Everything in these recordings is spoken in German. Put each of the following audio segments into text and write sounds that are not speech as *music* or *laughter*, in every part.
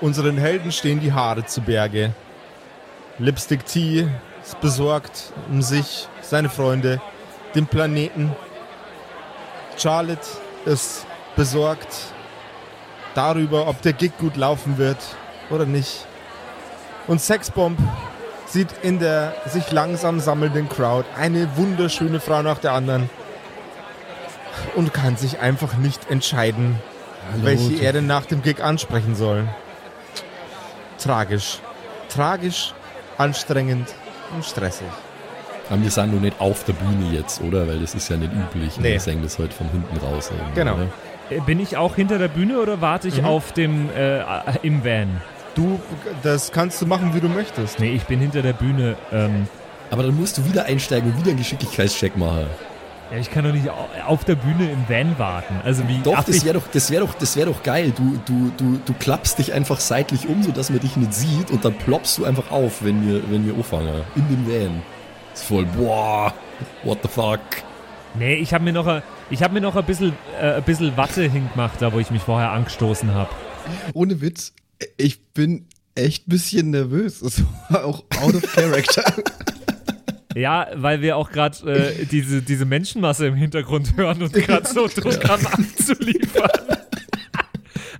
Unseren Helden stehen die Haare zu Berge. Lipstick T ist besorgt um sich, seine Freunde, den Planeten. Charlotte ist besorgt darüber, ob der Gig gut laufen wird oder nicht. Und Sexbomb sieht in der sich langsam sammelnden Crowd eine wunderschöne Frau nach der anderen und kann sich einfach nicht entscheiden, Hallo, welche er denn nach dem Gig ansprechen soll. Tragisch. Tragisch, anstrengend und stressig. Aber wir sind noch nicht auf der Bühne jetzt, oder? Weil das ist ja nicht üblich. Nee. Wir singen das heute von hinten raus. Genau. Oder? Äh, Bin ich auch hinter der Bühne oder warte ich Mhm. auf dem äh, im Van? Du, das kannst du machen, wie du möchtest. Nee, ich bin hinter der Bühne. Ähm, Aber dann musst du wieder einsteigen und wieder einen Geschicklichkeitscheck machen. Ja, ich kann doch nicht au- auf der Bühne im Van warten. Also wie Doch, das wäre doch, das wär doch, das wär doch geil. Du, du, du, du klappst dich einfach seitlich um, sodass man dich nicht sieht und dann ploppst du einfach auf, wenn wir, wenn wir anfangen. In dem Van. ist voll, boah, what the fuck. Nee, ich habe mir noch, ich hab mir noch ein bisschen, äh, ein bisschen Watte hingemacht, da wo ich mich vorher angestoßen habe. Ohne Witz, ich bin echt ein bisschen nervös. Das war auch out of character. *laughs* Ja, weil wir auch gerade äh, diese, diese Menschenmasse im Hintergrund hören und gerade so Druck haben abzuliefern.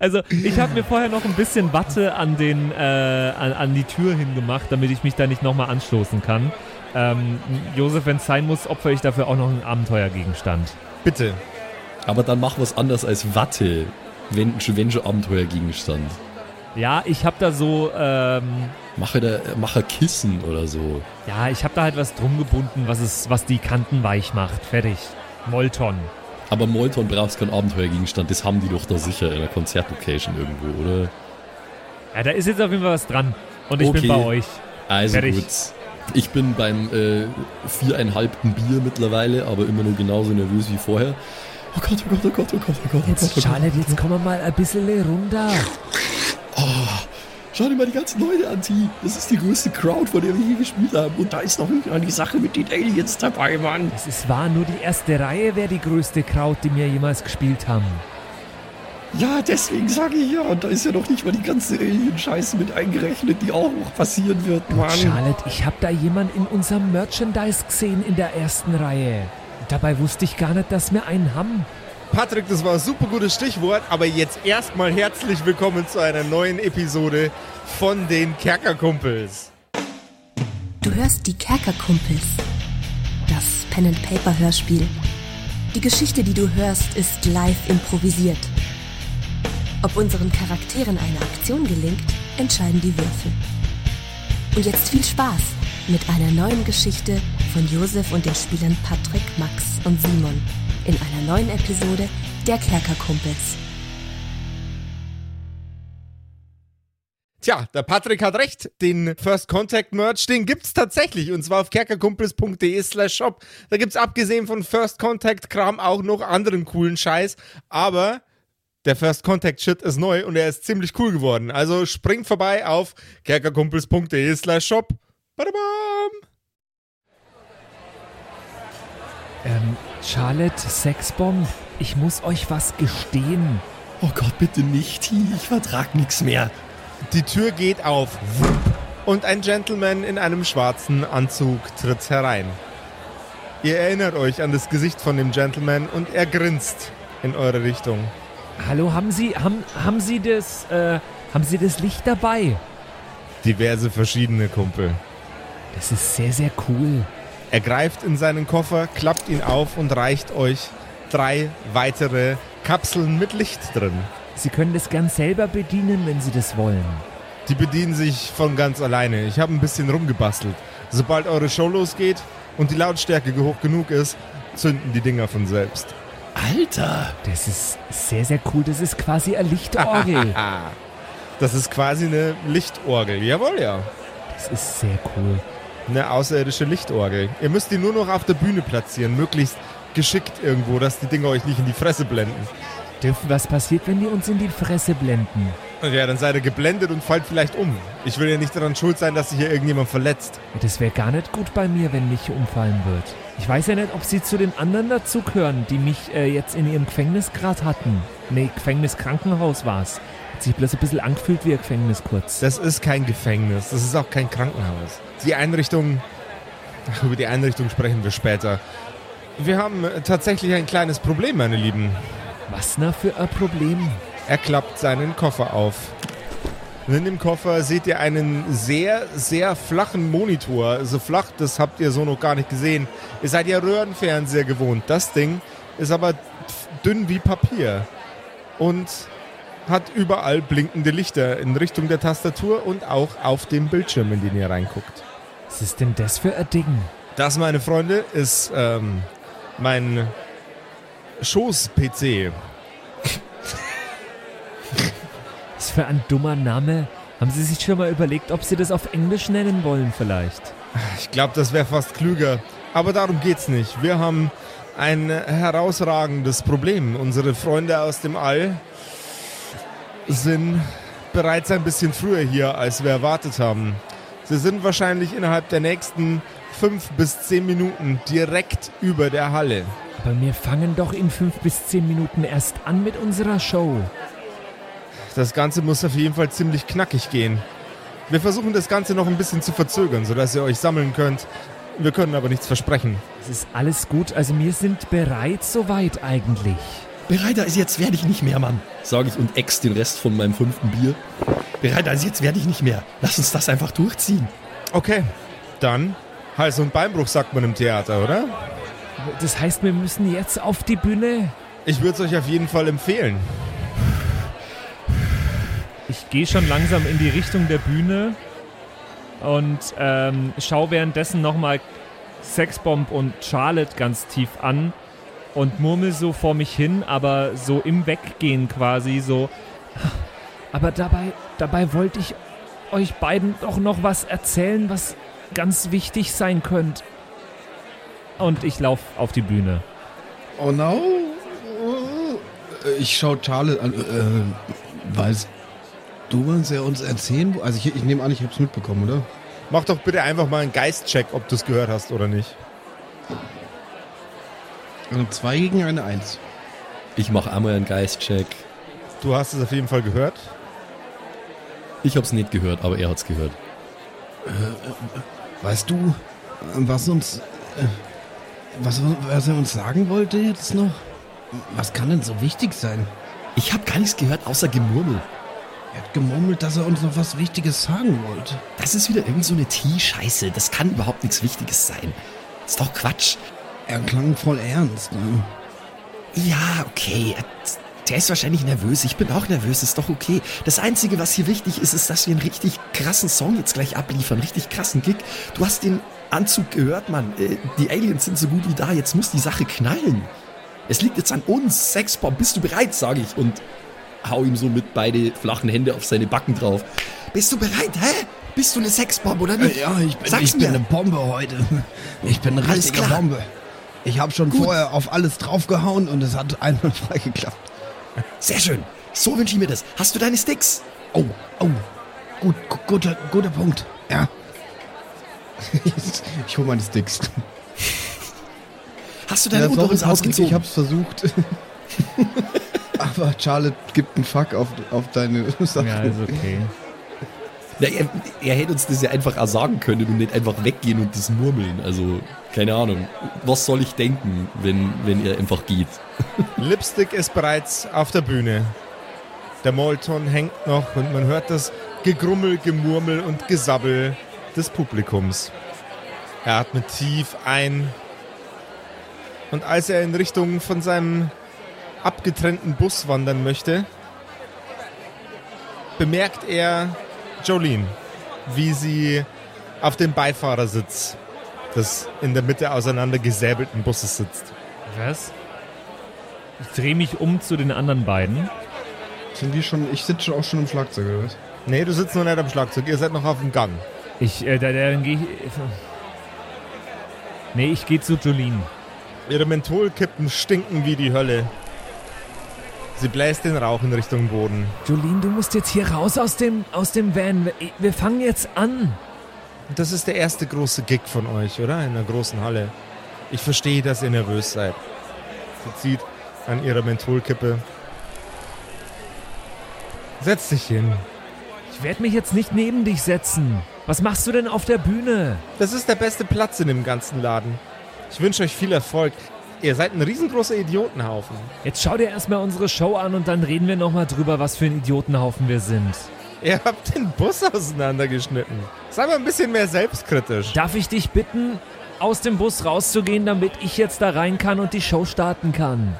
Also ich habe mir vorher noch ein bisschen Watte an, den, äh, an, an die Tür hingemacht, damit ich mich da nicht nochmal anstoßen kann. Ähm, Josef, wenn es sein muss, opfer ich dafür auch noch einen Abenteuergegenstand. Bitte. Aber dann mach was anderes als Watte, wenn, wenn schon Abenteuergegenstand. Ja, ich habe da so, ähm, Mache da, mach ein Kissen oder so. ja, ich habe da halt was drum gebunden, was, es, was die Kanten weich macht. Fertig. Molton. Aber Molton brauchst keinen Abenteuergegenstand, das haben die doch da sicher in einer Konzertlocation irgendwo, oder? Ja, da ist jetzt auf jeden Fall was dran. Und ich bin Okay. bei euch. Also Fertig. gut. Ich bin beim äh, viereinhalbten Bier mittlerweile, aber immer nur genauso nervös wie vorher. Oh Gott, oh Gott, oh Gott, oh Gott, oh Gott, oh Gott, oh Jetzt, Gott. Charlotte, jetzt kommen wir mal ein bisschen runter. Schau dir mal die ganzen Leute an, T. Das ist die größte Crowd, vor der wir je gespielt haben. Und da ist noch nicht mal die Sache mit den Aliens dabei, Mann. Es ist wahr, nur die erste Reihe wäre die größte Kraut, die wir jemals gespielt haben. Ja, deswegen sage ich ja. Und da ist ja noch nicht mal die ganze Alien-Scheiße mit eingerechnet, die auch noch passieren wird, Mann. Charlotte, ich habe da jemand in unserem Merchandise gesehen in der ersten Reihe. Dabei wusste ich gar nicht, dass wir einen haben. Patrick, das war ein super gutes Stichwort, aber jetzt erstmal herzlich willkommen zu einer neuen Episode von den Kerkerkumpels. Du hörst die Kerkerkumpels. Das Pen-and-Paper-Hörspiel. Die Geschichte, die du hörst, ist live improvisiert. Ob unseren Charakteren eine Aktion gelingt, entscheiden die Würfel. Und jetzt viel Spaß mit einer neuen Geschichte von Josef und den Spielern Patrick, Max und Simon in einer neuen Episode der Kerkerkumpels. Tja, der Patrick hat recht. Den First Contact Merch, den gibt's tatsächlich. Und zwar auf kerkerkumpels.de slash shop. Da gibt's abgesehen von First Contact Kram auch noch anderen coolen Scheiß. Aber der First Contact Shit ist neu und er ist ziemlich cool geworden. Also springt vorbei auf kerkerkumpels.de slash shop. Badabam! Ähm, Charlotte, Sexbomb, ich muss euch was gestehen. Oh Gott, bitte nicht. Ich vertrag nichts mehr. Die Tür geht auf. Und ein Gentleman in einem schwarzen Anzug tritt herein. Ihr erinnert euch an das Gesicht von dem Gentleman und er grinst in eure Richtung. Hallo, haben Sie, haben, haben Sie das, äh, haben Sie das Licht dabei? Diverse verschiedene Kumpel. Das ist sehr, sehr cool. Er greift in seinen Koffer, klappt ihn auf und reicht euch drei weitere Kapseln mit Licht drin. Sie können das gern selber bedienen, wenn Sie das wollen. Die bedienen sich von ganz alleine. Ich habe ein bisschen rumgebastelt. Sobald eure Show losgeht und die Lautstärke hoch genug ist, zünden die Dinger von selbst. Alter. Das ist sehr, sehr cool. Das ist quasi eine Lichtorgel. *laughs* Das ist quasi eine Lichtorgel. Jawohl, ja. Das ist sehr cool. Eine außerirdische Lichtorgel. Ihr müsst die nur noch auf der Bühne platzieren, möglichst geschickt irgendwo, dass die Dinger euch nicht in die Fresse blenden. Dürfen, was passiert, wenn die uns in die Fresse blenden? Ja, dann seid ihr geblendet und fallt vielleicht um. Ich will ja nicht daran schuld sein, dass sich hier irgendjemand verletzt. Das wäre gar nicht gut bei mir, wenn mich umfallen wird. Ich weiß ja nicht, ob Sie zu den anderen dazugehören, die mich äh, jetzt in ihrem Gefängnis gerade hatten. Nee, Gefängnis Krankenhaus war's. Hat sich bloß ein bisschen angefühlt wie ein Gefängnis kurz. Das ist kein Gefängnis, das ist auch kein Krankenhaus. Die Einrichtung, über die Einrichtung sprechen wir später. Wir haben tatsächlich ein kleines Problem, meine Lieben. Was na für ein Problem? Er klappt seinen Koffer auf. Und in dem Koffer seht ihr einen sehr, sehr flachen Monitor. So flach, das habt ihr so noch gar nicht gesehen. Ihr seid ja Röhrenfernseher gewohnt. Das Ding ist aber dünn wie Papier. Und hat überall blinkende Lichter in Richtung der Tastatur und auch auf dem Bildschirm, in den ihr reinguckt. Was ist denn das für ein Ding? Das, meine Freunde, ist ähm, mein Schoß-PC. *laughs* Was für ein dummer Name. Haben Sie sich schon mal überlegt, ob Sie das auf Englisch nennen wollen vielleicht? Ich glaube, das wäre fast klüger. Aber darum geht's nicht. Wir haben ein herausragendes Problem. Unsere Freunde aus dem All sind bereits ein bisschen früher hier, als wir erwartet haben. Sie sind wahrscheinlich innerhalb der nächsten fünf bis zehn Minuten direkt über der Halle. Aber wir fangen doch in fünf bis zehn Minuten erst an mit unserer Show. Das Ganze muss auf jeden Fall ziemlich knackig gehen. Wir versuchen das Ganze noch ein bisschen zu verzögern, sodass ihr euch sammeln könnt. Wir können aber nichts versprechen. Es ist alles gut, also wir sind bereit soweit eigentlich. Bereit als jetzt werde ich nicht mehr, Mann. Sage ich und ex den Rest von meinem fünften Bier. Bereit als jetzt werde ich nicht mehr. Lass uns das einfach durchziehen. Okay, dann Hals- und Beinbruch sagt man im Theater, oder? Das heißt, wir müssen jetzt auf die Bühne. Ich würde es euch auf jeden Fall empfehlen. Ich gehe schon langsam in die Richtung der Bühne und ähm, schaue währenddessen nochmal Sexbomb und Charlotte ganz tief an und murmel so vor mich hin, aber so im Weggehen quasi so. Aber dabei, dabei wollte ich euch beiden doch noch was erzählen, was ganz wichtig sein könnte. Und ich laufe auf die Bühne. Oh no. Ich schaue Charlotte an. Äh, weißt du, was er uns erzählen? Also ich, ich nehme an, ich habe es mitbekommen, oder? Mach doch bitte einfach mal einen Geistcheck, ob du es gehört hast oder nicht. Also zwei gegen eine Eins. Ich mache einmal einen Geistcheck. Du hast es auf jeden Fall gehört. Ich hab's nicht gehört, aber er hat's gehört. Weißt du, was uns. Äh, was, was er uns sagen wollte jetzt noch? Was kann denn so wichtig sein? Ich hab gar nichts gehört, außer Gemurmel. Er hat gemurmelt, dass er uns noch was Wichtiges sagen wollte. Das ist wieder irgend so eine Tee-Scheiße. Das kann überhaupt nichts Wichtiges sein. ist doch Quatsch. Er klang voll ernst. Ne? Ja, okay. Der ist wahrscheinlich nervös. Ich bin auch nervös. Ist doch okay. Das Einzige, was hier wichtig ist, ist, dass wir einen richtig krassen Song jetzt gleich abliefern. Richtig krassen Gig. Du hast den Anzug gehört, Mann. Äh, Die Aliens sind so gut wie da. Jetzt muss die Sache knallen. Es liegt jetzt an uns. Sexbomb, bist du bereit, sage ich. Und hau ihm so mit beide flachen Hände auf seine Backen drauf. Bist du bereit, hä? Bist du eine Sexbomb oder nicht? Äh, Ja, ich bin, Sag's ich bin eine Bombe heute. Ich bin eine Alles richtige klar. Bombe. Ich habe schon Gut. vorher auf alles draufgehauen und es hat einwandfrei geklappt. Sehr schön. So wünsche ich mir das. Hast du deine Sticks? Oh, oh. Gut, gu- guter, guter Punkt. Ja. *laughs* Ich hole meine Sticks. Hast du deine Ja, Unterhose ausgezogen? Ich hab's versucht. *laughs* Aber Charlotte gibt einen Fuck auf, auf deine Sachen. Ja, ist okay. Na, er, er hätte uns das ja einfach auch sagen können und nicht einfach weggehen und das murmeln. Also, keine Ahnung. Was soll ich denken, wenn, wenn er einfach geht? *laughs* Lipstick ist bereits auf der Bühne. Der Molton hängt noch und man hört das Gegrummel, Gemurmel und Gesabbel des Publikums. Er atmet tief ein und als er in Richtung von seinem abgetrennten Bus wandern möchte, bemerkt er Jolene, wie sie auf dem Beifahrersitz des in der Mitte auseinandergesäbelten Busses sitzt. Was? Ich drehe mich um zu den anderen beiden. Sind die schon, ich sitze auch schon im Schlagzeug, oder was? Nee, du sitzt noch nicht am Schlagzeug, ihr seid noch auf dem Gang. Ich, äh, da, dann gehe ich. Nee, ich gehe zu Jolene. Ihre Mentholkippen stinken wie die Hölle. Sie bläst den Rauch in Richtung Boden. Jolene, du musst jetzt hier raus aus dem, aus dem Van. Wir, fangen jetzt an. Das ist der erste große Gig von euch, oder? In einer großen Halle. Ich verstehe, dass ihr nervös seid. Sie zieht an ihrer Mentholkippe. Setz dich hin. Ich werde mich jetzt nicht neben dich setzen. Was machst du denn auf der Bühne? Das ist der beste Platz in dem ganzen Laden. Ich wünsche euch viel Erfolg. Ihr seid ein riesengroßer Idiotenhaufen. Jetzt schau dir erstmal unsere Show an und dann reden wir nochmal drüber, was für ein Idiotenhaufen wir sind. Ihr habt den Bus auseinandergeschnitten. Sei mal ein bisschen mehr selbstkritisch. Darf ich dich bitten, aus dem Bus rauszugehen, damit ich jetzt da rein kann und die Show starten kann?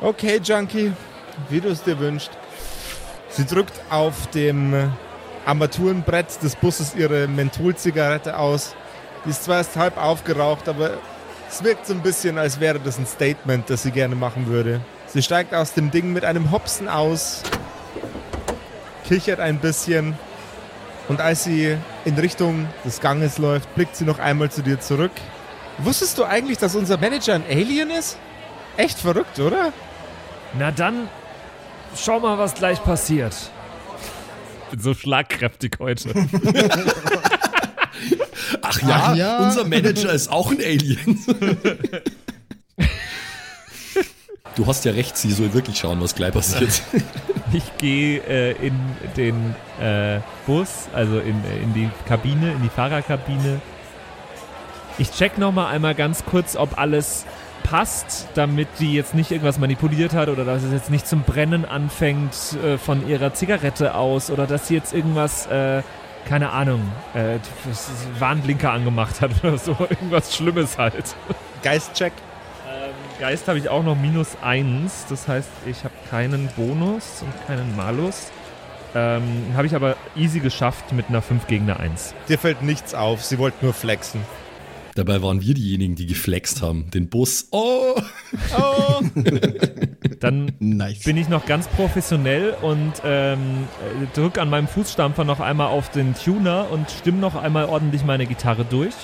Okay, Junkie, wie du es dir wünschst. Sie drückt auf dem Armaturenbrett des Busses ihre Mentholzigarette aus. Die ist zwar erst halb aufgeraucht, aber es wirkt so ein bisschen, als wäre das ein Statement, das sie gerne machen würde. Sie steigt aus dem Ding mit einem Hopsen aus, kichert ein bisschen und als sie in Richtung des Ganges läuft, blickt sie noch einmal zu dir zurück. Wusstest du eigentlich, dass unser Manager ein Alien ist? Echt verrückt, oder? Na dann, schau mal, was gleich passiert. Ich bin so schlagkräftig heute. *laughs* Ja, Ach ja. unser Manager ist auch ein Alien. Du hast ja recht, sie soll wirklich schauen, was gleich passiert. Ich gehe äh, in den äh, Bus, also in, in die Kabine, in die Fahrerkabine. Ich check nochmal einmal ganz kurz, ob alles passt, damit die jetzt nicht irgendwas manipuliert hat oder dass es jetzt nicht zum Brennen anfängt äh, von ihrer Zigarette aus oder dass sie jetzt irgendwas, äh, keine Ahnung, äh, Warnblinker angemacht hat oder so. *laughs* Irgendwas Schlimmes halt. Geistcheck. Geist habe ich auch noch minus eins. Das heißt, ich habe keinen Bonus und keinen Malus. Ähm, habe ich aber easy geschafft mit einer 5 gegen eine 1. Dir fällt nichts auf, sie wollte nur flexen. Dabei waren wir diejenigen, die geflext haben. Den Bus. Oh! *laughs* *laughs* Dann *laughs* Nice. bin ich noch ganz professionell und ähm, äh, drück an meinem Fußstampfer noch einmal auf den Tuner und stimme noch einmal ordentlich meine Gitarre durch.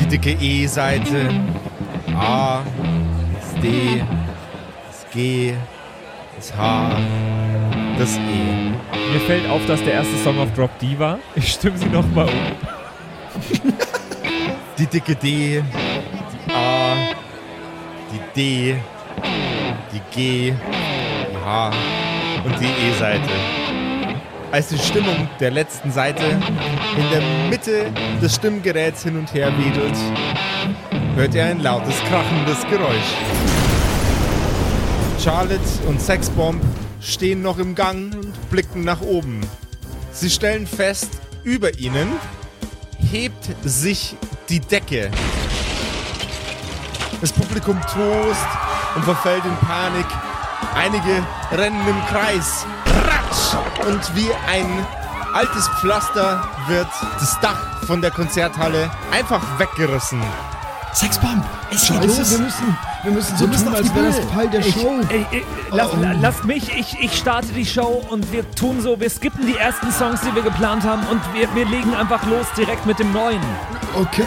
Die dicke E-Seite. A, das D, das G, das H, das E. Mir fällt auf, dass der erste Song auf Drop D war. Ich stimme sie nochmal um. Die dicke D, die D, die G, die H und die E-Seite. Als die Stimmung der letzten Seite in der Mitte des Stimmgeräts hin und her wedelt, hört ihr ein lautes, krachendes Geräusch. Charlotte und Sexbomb stehen noch im Gang und blicken nach oben. Sie stellen fest, über ihnen hebt sich die Decke. Das Publikum tost und verfällt in Panik. Einige rennen im Kreis. Ratsch! Und wie ein altes Pflaster wird das Dach von der Konzerthalle einfach weggerissen. Sexbomb, es geht los. wir müssen, wir müssen so Wir müssen tun, als wäre das. Teil der Show. Ey, ey, lass, Oh. la- lasst mich, ich, ich starte die Show und wir tun so, wir skippen die ersten Songs, die wir geplant haben und wir, wir legen einfach los direkt mit dem neuen. Okay.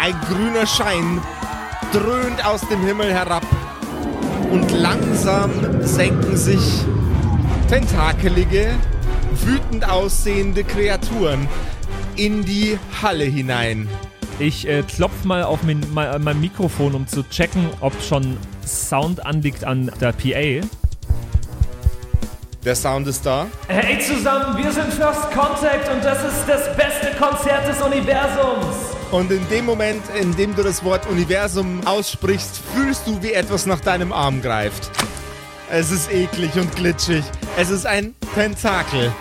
Ein grüner Schein dröhnt aus dem Himmel herab und langsam senken sich tentakelige, wütend aussehende Kreaturen in die Halle hinein. Ich äh, klopf mal auf mein, mein, mein Mikrofon, um zu checken, ob schon Sound anliegt an der PA. Der Sound ist da. Hey zusammen, wir sind First Contact und das ist das beste Konzert des Universums. Und in dem Moment, in dem du das Wort Universum aussprichst, fühlst du, wie etwas nach deinem Arm greift. Es ist eklig und glitschig. Es ist ein Tentakel.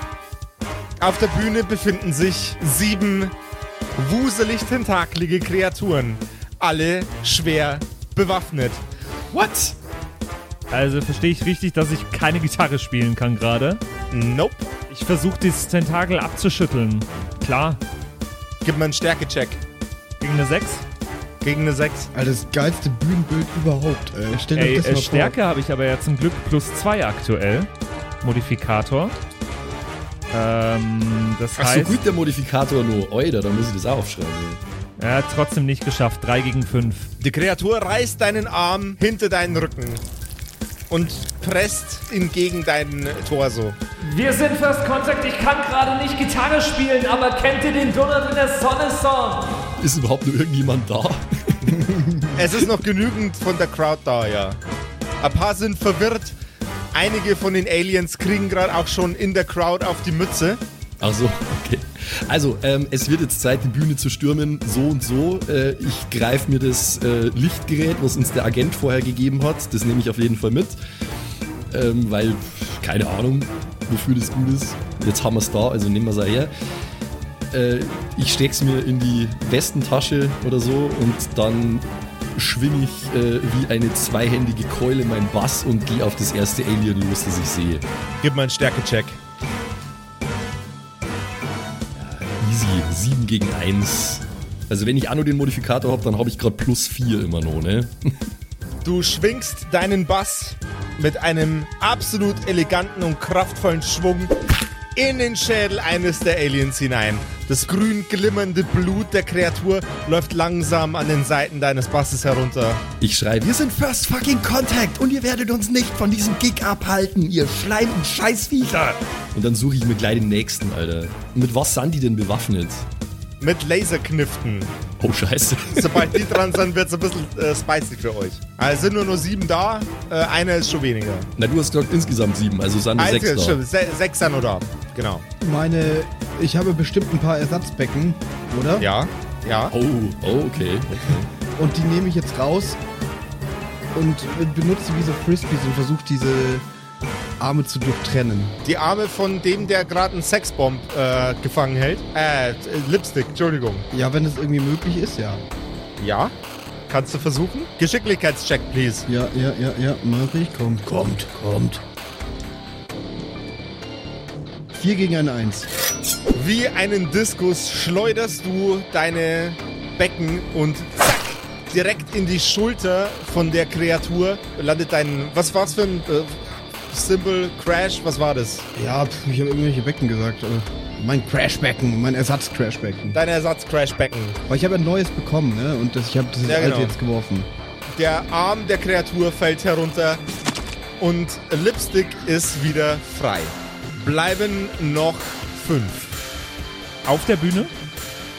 Auf der Bühne befinden sich sieben wuselig tentakelige Kreaturen. Alle schwer bewaffnet. What? Also verstehe ich richtig, dass ich keine Gitarre spielen kann gerade. Nope. Ich versuche dieses Tentakel abzuschütteln. Klar, Gib mir einen Stärkecheck. Gegen eine 6. Gegen eine 6. Alter, das geilste Bühnenbild überhaupt. Ey. Stell dir Ey, das äh, mal Stärke habe ich aber ja zum Glück plus 2 aktuell. Modifikator. Ähm, das Ach so heißt, gut, der Modifikator nur. Oida, da muss ich das auch aufschreiben. er hat trotzdem nicht geschafft. 3 gegen 5. Die Kreatur reißt deinen Arm hinter deinen Rücken und presst ihn gegen deinen Torso. Wir sind First Contact. Ich kann gerade nicht Gitarre spielen, aber kennt ihr den Donut in der Sonne Song? Ist überhaupt nur irgendjemand da? Es ist noch genügend von der Crowd da, ja. Ein paar sind verwirrt, Einige von den Aliens kriegen gerade auch schon in der Crowd auf die Mütze. Ach so, okay. Also, ähm, es wird jetzt Zeit, die Bühne zu stürmen, so und so. Äh, ich greife mir das äh, Lichtgerät, was uns der Agent vorher gegeben hat, das nehme ich auf jeden Fall mit. Ähm, weil, keine Ahnung, wofür das gut ist. Jetzt haben wir es da, also nehmen wir es her. Äh, ich steck's mir in die Westentasche oder so und dann schwing ich äh, wie eine zweihändige Keule mein Bass und gehe auf das erste Alien los, das ich sehe. Gib mal einen Stärkecheck. Easy, 7 gegen 1. Also wenn ich Anno den Modifikator habe, dann habe ich gerade plus 4 immer noch, ne? Du schwingst deinen Bass mit einem absolut eleganten und kraftvollen Schwung in den Schädel eines der Aliens hinein. Das grün glimmernde Blut der Kreatur läuft langsam an den Seiten deines Basses herunter. Ich schreibe, wir sind First Fucking Contact und ihr werdet uns nicht von diesem Gig abhalten, ihr Schleim- und Scheißviecher. Und dann suche ich mir gleich den nächsten, Alter. Mit was sind die denn bewaffnet? Mit Laserkniften. Oh, scheiße. *laughs* Sobald die dran sind, wird es ein bisschen äh, spicy für euch. Also sind nur nur sieben da, äh, einer ist schon weniger. Na, du hast gesagt insgesamt sieben, also sind nur Also, sechs da. stimmt, se sechs sind nur da. Genau. Meine, ich habe bestimmt ein paar Ersatzbecken, oder? Ja, ja. Oh, oh, okay. okay. Und die nehme ich jetzt raus und benutze wie so Frisbees und versuche diese Arme zu durchtrennen. Die Arme von dem, der gerade einen Sexbomb äh, gefangen hält. Äh, Lipstick, Entschuldigung. Ja, wenn es irgendwie möglich ist, ja. Ja. Kannst du versuchen? Geschicklichkeitscheck, please. Ja, ja, ja, ja, mach ich. Kommt, kommt, kommt. Vier gegen eine Eins. Wie einen Diskus schleuderst du deine Becken und zack, direkt in die Schulter von der Kreatur landet dein. Was war's für ein Symbol Crash? Was war das? Ja, pf, ich habe irgendwelche Becken gesagt. aber Mein Crashbecken, mein Ersatz-Crashbecken. Dein Ersatz-Crashbecken. Aber ich habe ein neues bekommen, ne? Und das, ich habe das Ja, alte genau. jetzt geworfen. Der Arm der Kreatur fällt herunter und Lipstick ist wieder frei. Bleiben noch fünf Auf der Bühne?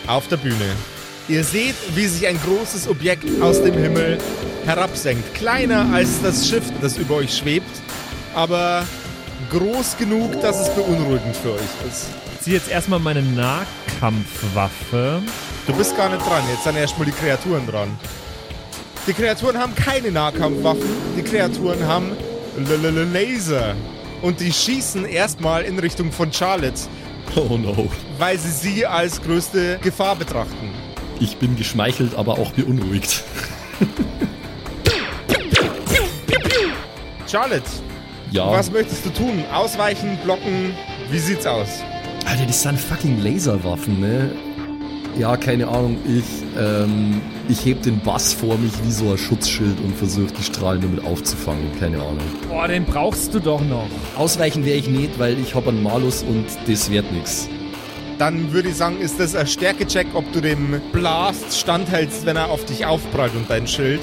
auf der Bühne. Ihr seht, wie sich ein großes Objekt aus dem Himmel herabsenkt. Kleiner als das Schiff, das über euch schwebt, aber groß genug, dass es beunruhigend für euch ist. Ich ziehe jetzt erstmal meine Nahkampfwaffe. Du bist gar nicht dran, jetzt sind erstmal die Kreaturen dran. Die Kreaturen haben keine Nahkampfwaffen, die Kreaturen haben Laser. Und die schießen erstmal in Richtung von Charlotte, Oh no. weil sie sie als größte Gefahr betrachten. Ich bin geschmeichelt, aber auch beunruhigt. Charlotte, Ja. was möchtest du tun? Ausweichen, blocken? Wie sieht's aus? Alter, das sind fucking Laserwaffen, ne? Ja, keine Ahnung. Ich, ähm, ich heb den Bass vor mich wie so ein Schutzschild und versuche die Strahlen damit aufzufangen. Keine Ahnung. Boah, den brauchst du doch noch. Ausweichen wäre ich nicht, weil ich hab einen Malus und das wird nix. Dann würde ich sagen, ist das ein Stärkecheck, ob du dem Blast standhältst, wenn er auf dich aufprallt und dein Schild.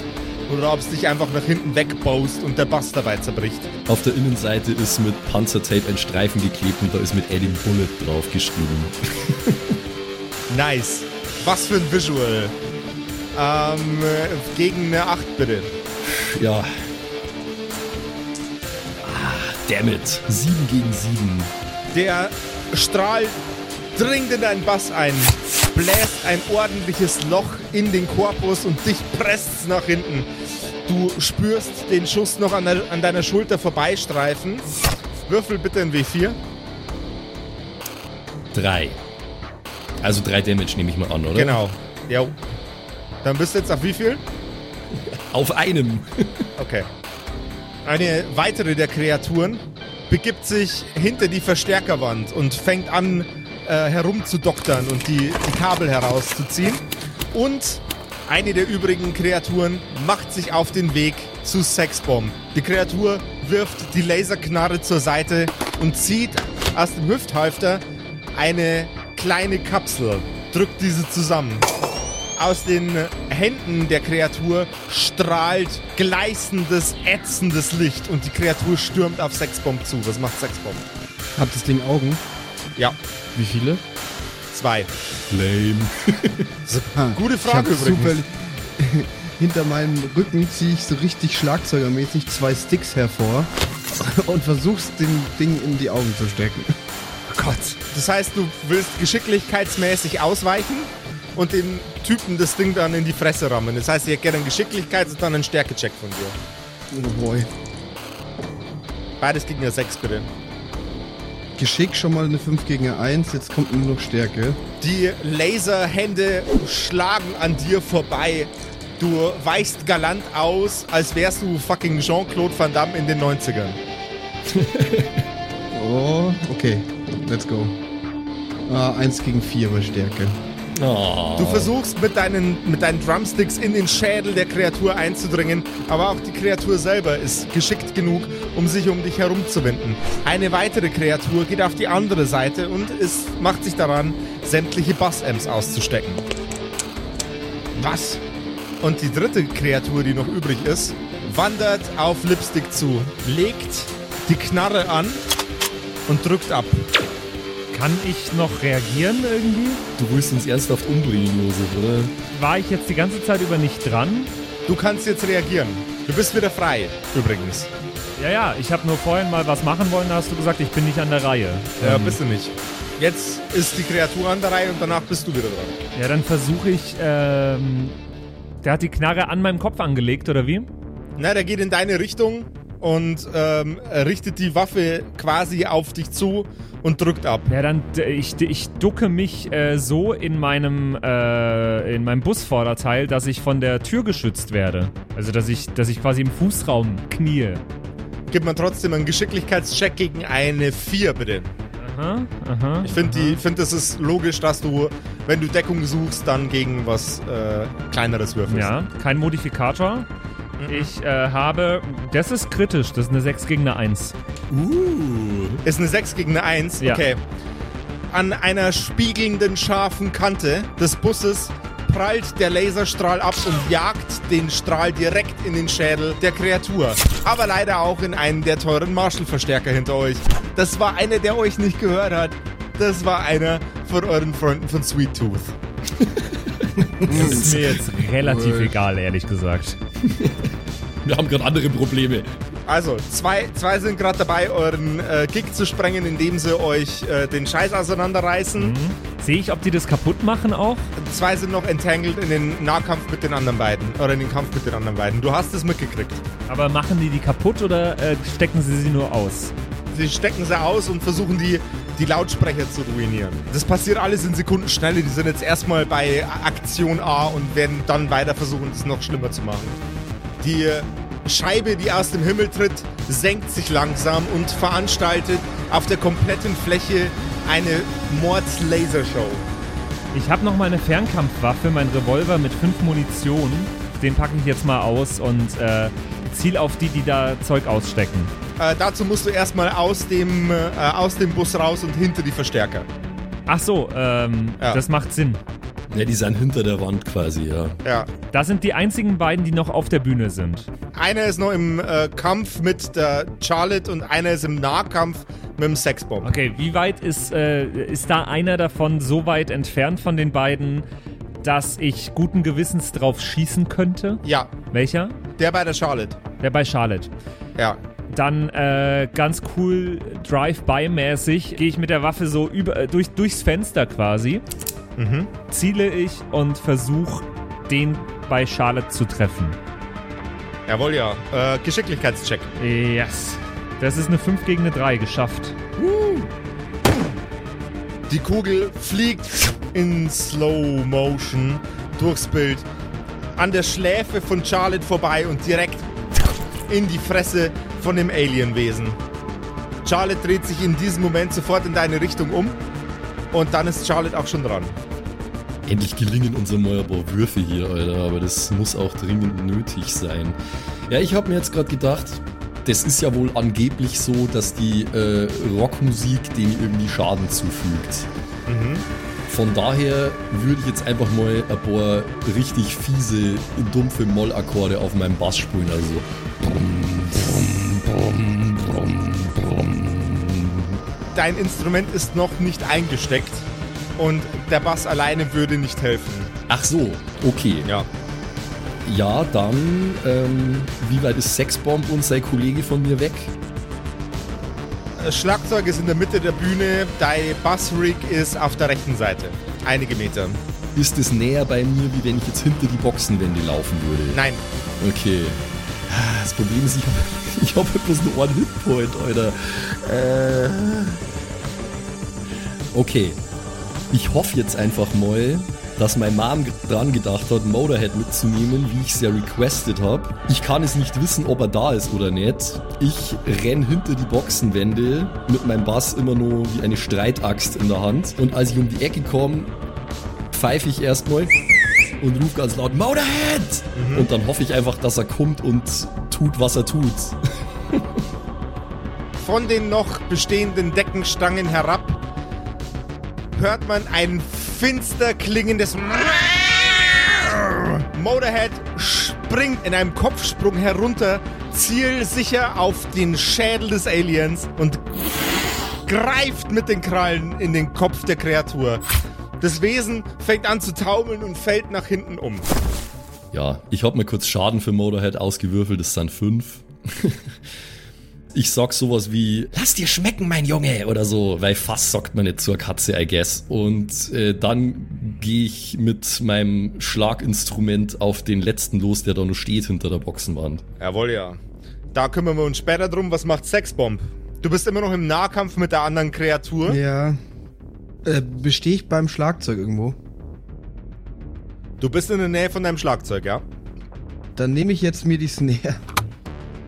Oder ob es dich einfach nach hinten wegbaust und der Bass dabei zerbricht. Auf der Innenseite ist mit Panzertape ein Streifen geklebt und da ist mit Eddie Bullet draufgeschrieben. *laughs* Nice. Was für ein Visual. Ähm, äh, gegen eine 8 bitte. Ja. Ah, damn it. 7 gegen 7. Der Strahl dringt in deinen Bass ein, bläst ein ordentliches Loch in den Korpus und dich presst nach hinten. Du spürst den Schuss noch an, der, an deiner Schulter vorbeistreifen. Würfel bitte ein W4. 3. Also 3 Damage nehme ich mal an, oder? Genau. Jo. Dann bist du jetzt auf wie viel? Auf einem. Okay. Eine weitere der Kreaturen begibt sich hinter die Verstärkerwand und fängt an äh, herumzudoktern und die, die Kabel herauszuziehen. Und eine der übrigen Kreaturen macht sich auf den Weg zu Sexbomb. Die Kreatur wirft die Laserknarre zur Seite und zieht aus dem Hüfthalfter eine kleine Kapsel, drückt diese zusammen. Aus den Händen der Kreatur strahlt gleißendes, ätzendes Licht und die Kreatur stürmt auf Sexbomb zu. Was macht Sexbomb? Hat das Ding Augen? Ja, Wie viele? zwei. Lame. *laughs* Gute ich Frage übrigens. zufällig- *laughs* Hinter meinem Rücken ziehe ich so richtig schlagzeugermäßig zwei Sticks hervor *laughs* und versuchst, dem Ding in die Augen zu stecken. Oh Gott. Das heißt, du willst geschicklichkeitsmäßig ausweichen und dem Typen das Ding dann in die Fresse rammen. Das heißt, ihr hättet gerne einen Geschicklichkeits- und dann einen Stärkecheck von dir. Oh boy. Beides gegen eine 6, bitte. Geschick schon mal eine 5 gegen eine 1, jetzt kommt nur noch Stärke. Die Laserhände schlagen an dir vorbei. Du weichst galant aus, als wärst du fucking Jean-Claude Van Damme in den 90ern. *laughs* Oh, okay. Let's go. Ah, 1 gegen 4 bei Stärke. Oh. Du versuchst mit deinen, mit deinen Drumsticks in den Schädel der Kreatur einzudringen, aber auch die Kreatur selber ist geschickt genug, um sich um dich herumzuwinden. Eine weitere Kreatur geht auf die andere Seite und es macht sich daran, sämtliche Bass-Amps auszustecken. Was? Und die dritte Kreatur, die noch übrig ist, wandert auf Lipstick zu, legt die Knarre an und drückt ab. Kann ich noch reagieren irgendwie? Du willst uns ernsthaft umbringen, Josef, oder? War ich jetzt die ganze Zeit über nicht dran? Du kannst jetzt reagieren. Du bist wieder frei, übrigens. Ja, ja, ich habe nur vorhin mal was machen wollen, da hast du gesagt, ich bin nicht an der Reihe. Ja, Ähm, bist du nicht. Jetzt ist die Kreatur an der Reihe und danach bist du wieder dran. ja, dann versuche ich, ähm, der hat die Knarre an meinem Kopf angelegt, oder wie? Na, der geht in deine Richtung und ähm, richtet die Waffe quasi auf dich zu und drückt ab. Ja, dann, d- ich, ich ducke mich äh, so in meinem, äh, in meinem Busvorderteil, dass ich von der Tür geschützt werde. Also, dass ich, dass ich quasi im Fußraum knie. Gib mir trotzdem einen Geschicklichkeitscheck gegen eine 4, bitte. Aha, aha. Ich finde, die- find, es ist logisch, dass du, wenn du Deckung suchst, dann gegen was äh, kleineres würfelst. Ja, kein Modifikator. Ich äh, habe, das ist kritisch, das ist eine 6 gegen eine 1. Ist eine 6 gegen eine 1? Ja. Okay. An einer spiegelnden, scharfen Kante des Busses prallt der Laserstrahl ab und jagt den Strahl direkt in den Schädel der Kreatur. Aber leider auch in einen der teuren Marshall-Verstärker hinter euch. Das war einer, der euch nicht gehört hat. Das war einer von euren Freunden von Sweet Tooth. *laughs* Das ist mir jetzt relativ egal, ehrlich gesagt. Wir haben gerade andere Probleme. Also, zwei, zwei sind gerade dabei, euren äh, Gig zu sprengen, indem sie euch äh, den Scheiß auseinanderreißen. Sehe ich, ob die das kaputt machen auch? Zwei sind noch entangled in den Nahkampf mit den anderen beiden. Oder in den Kampf mit den anderen beiden. Du hast es mitgekriegt. Aber machen die die kaputt oder äh, stecken sie sie nur aus? Sie stecken sie aus und versuchen die, die Lautsprecher zu ruinieren. Das passiert alles in Sekundenschnelle. Die sind jetzt erstmal bei Aktion A und werden dann weiter versuchen, es noch schlimmer zu machen. Die Scheibe, die aus dem Himmel tritt, senkt sich langsam und veranstaltet auf der kompletten Fläche eine Mordslasershow. Ich habe noch mal eine Fernkampfwaffe, mein Revolver mit fünf Munition. Den packe ich jetzt mal aus und äh, ziel auf die, die da Zeug ausstecken. Äh, dazu musst du erstmal aus dem, äh, aus dem Bus raus und hinter die Verstärker. Ach so, ähm, Ja. das macht Sinn. Ja, die sind hinter der Wand quasi, ja. Ja. Das sind die einzigen beiden, die noch auf der Bühne sind. Einer ist noch im äh, Kampf mit der Charlotte und einer ist im Nahkampf mit dem Sexbomb. Okay, wie weit ist, äh, ist da einer davon so weit entfernt von den beiden, dass ich guten Gewissens drauf schießen könnte? Ja, Welcher? der bei der Charlotte. Der bei Charlotte. Ja. Dann äh, ganz cool Drive-by-mäßig gehe ich mit der Waffe so über, äh, durch, durchs Fenster quasi, ziele ich und versuche den bei Charlotte zu treffen. Jawohl, ja. Äh, Geschicklichkeitscheck. Yes. Das ist eine 5 gegen eine 3 geschafft. Die Kugel fliegt in Slow Motion durchs Bild an der Schläfe von Charlotte vorbei und direkt in die Fresse von dem Alienwesen. Charlotte dreht sich in diesem Moment sofort in deine Richtung um und dann ist Charlotte auch schon dran. Endlich gelingen uns mal ein paar Würfe hier, Alter, aber das muss auch dringend nötig sein. Ja, ich habe mir jetzt gerade gedacht, das ist ja wohl angeblich so, dass die äh, Rockmusik dem irgendwie Schaden zufügt. Von daher würde ich jetzt einfach mal ein paar richtig fiese, dumpfe Mollakkorde auf meinem Bass spielen. Also Dein Instrument ist noch nicht eingesteckt und der Bass alleine würde nicht helfen. Ach so, okay. Ja. Ja, dann, ähm, wie weit ist Sexbomb und sein Kollege von mir weg? Schlagzeug ist in der Mitte der Bühne, dein Bassrig ist auf der rechten Seite. Einige Meter. Ist es näher bei mir, wie wenn ich jetzt hinter die Boxenwände laufen würde? Nein, Okay. Ah, Das Problem ist, ich habe *laughs* ich hab bloß einen One-Hit-Point, Alter. Äh. Okay. Ich hoffe jetzt einfach mal, dass mein Mom dran gedacht hat, Motorhead mitzunehmen, wie ich es ja requested habe. Ich kann es nicht wissen, ob er da ist oder nicht. Ich renn hinter die Boxenwände mit meinem Bass immer nur wie eine Streitaxt in der Hand. Und als ich um die Ecke komme, pfeife ich erstmal und rufe ganz laut Motorhead! Und dann hoffe ich einfach, dass er kommt und tut, was er tut. *laughs* von den noch bestehenden Deckenstangen herab hört man ein finster klingendes Motorhead springt in einem Kopfsprung herunter, zielsicher auf den Schädel des Aliens und greift mit den Krallen in den Kopf der Kreatur. Das Wesen fängt an zu taumeln und fällt nach hinten um. Ja, ich habe mir kurz Schaden für Motorhead ausgewürfelt, das sind fünf. *laughs* Ich sag sowas wie, lass dir schmecken, mein Junge, oder so, weil fast sagt man nicht zur Katze, I guess. Und äh, dann gehe ich mit meinem Schlaginstrument auf den letzten los, der da noch steht hinter der Boxenwand. Jawohl, ja. Da kümmern wir uns später drum, was macht Sexbomb? Du bist immer noch im Nahkampf mit der anderen Kreatur. Ja. Äh, bestehe ich beim Schlagzeug irgendwo? Du bist in der Nähe von deinem Schlagzeug, ja? Dann nehme ich jetzt mir die Snare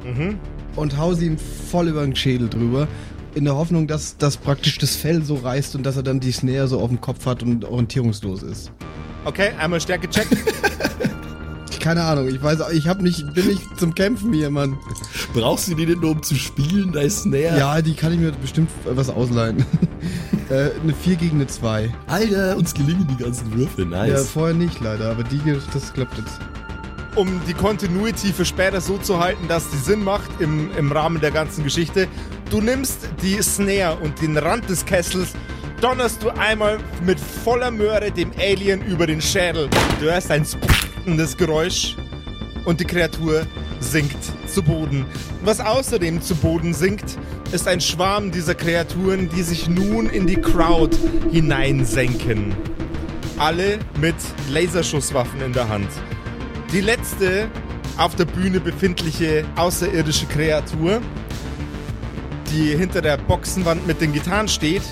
Mhm. und hau sie ihm voll über den Schädel drüber. In der Hoffnung, dass das praktisch das Fell so reißt und dass er dann die Snare so auf dem Kopf hat und orientierungslos ist. Okay, einmal Stärke check. *laughs* Keine Ahnung, ich weiß, ich hab nicht, bin nicht zum Kämpfen hier, Mann. Brauchst du die denn nur, um zu spielen, dein Snare? Ja, die kann ich mir bestimmt was ausleihen. *laughs* äh, eine 4 gegen eine 2. Alter, uns gelingen die ganzen Würfe, nice. Ja, vorher nicht leider, aber die, das klappt jetzt. um die Continuity für später so zu halten, dass die Sinn macht im, im Rahmen der ganzen Geschichte. Du nimmst die Snare und den Rand des Kessels, donnerst du einmal mit voller Möhre dem Alien über den Schädel. Du hörst ein sprengendes Geräusch und die Kreatur sinkt zu Boden. Was außerdem zu Boden sinkt, ist ein Schwarm dieser Kreaturen, die sich nun in die Crowd hineinsenken. Alle mit Laserschusswaffen in der Hand. Die letzte auf der Bühne befindliche außerirdische Kreatur, die hinter der Boxenwand mit den Gitarren steht,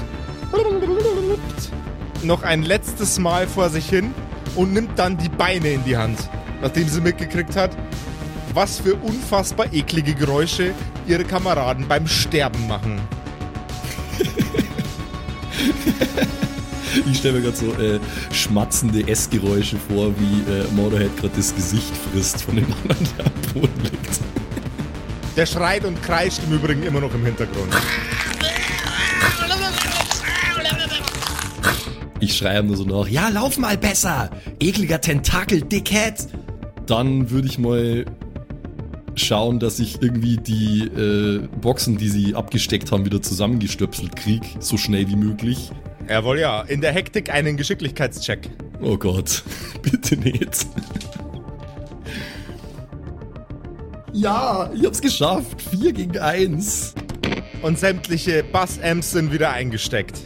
noch ein letztes Mal vor sich hin und nimmt dann die Beine in die Hand, nachdem sie mitgekriegt hat, was für unfassbar eklige Geräusche ihre Kameraden beim Sterben machen. Ich stelle mir gerade so äh, schmatzende Essgeräusche vor, wie äh, Motorhead gerade das Gesicht frisst von dem anderen, der am Boden liegt. Der schreit und kreischt im Übrigen immer noch im Hintergrund. Ich schreie nur so nach, ja, lauf mal besser! Ekliger Tentakel, Dickhead! Dann würde ich mal schauen, dass ich irgendwie die äh, Boxen, die sie abgesteckt haben, wieder zusammengestöpselt krieg, so schnell wie möglich. Jawohl, ja. In der Hektik einen Geschicklichkeitscheck. Oh Gott, *laughs* bitte nicht. Ja, ich hab's geschafft. 4 gegen 1. Und sämtliche Bass-Amps sind wieder eingesteckt.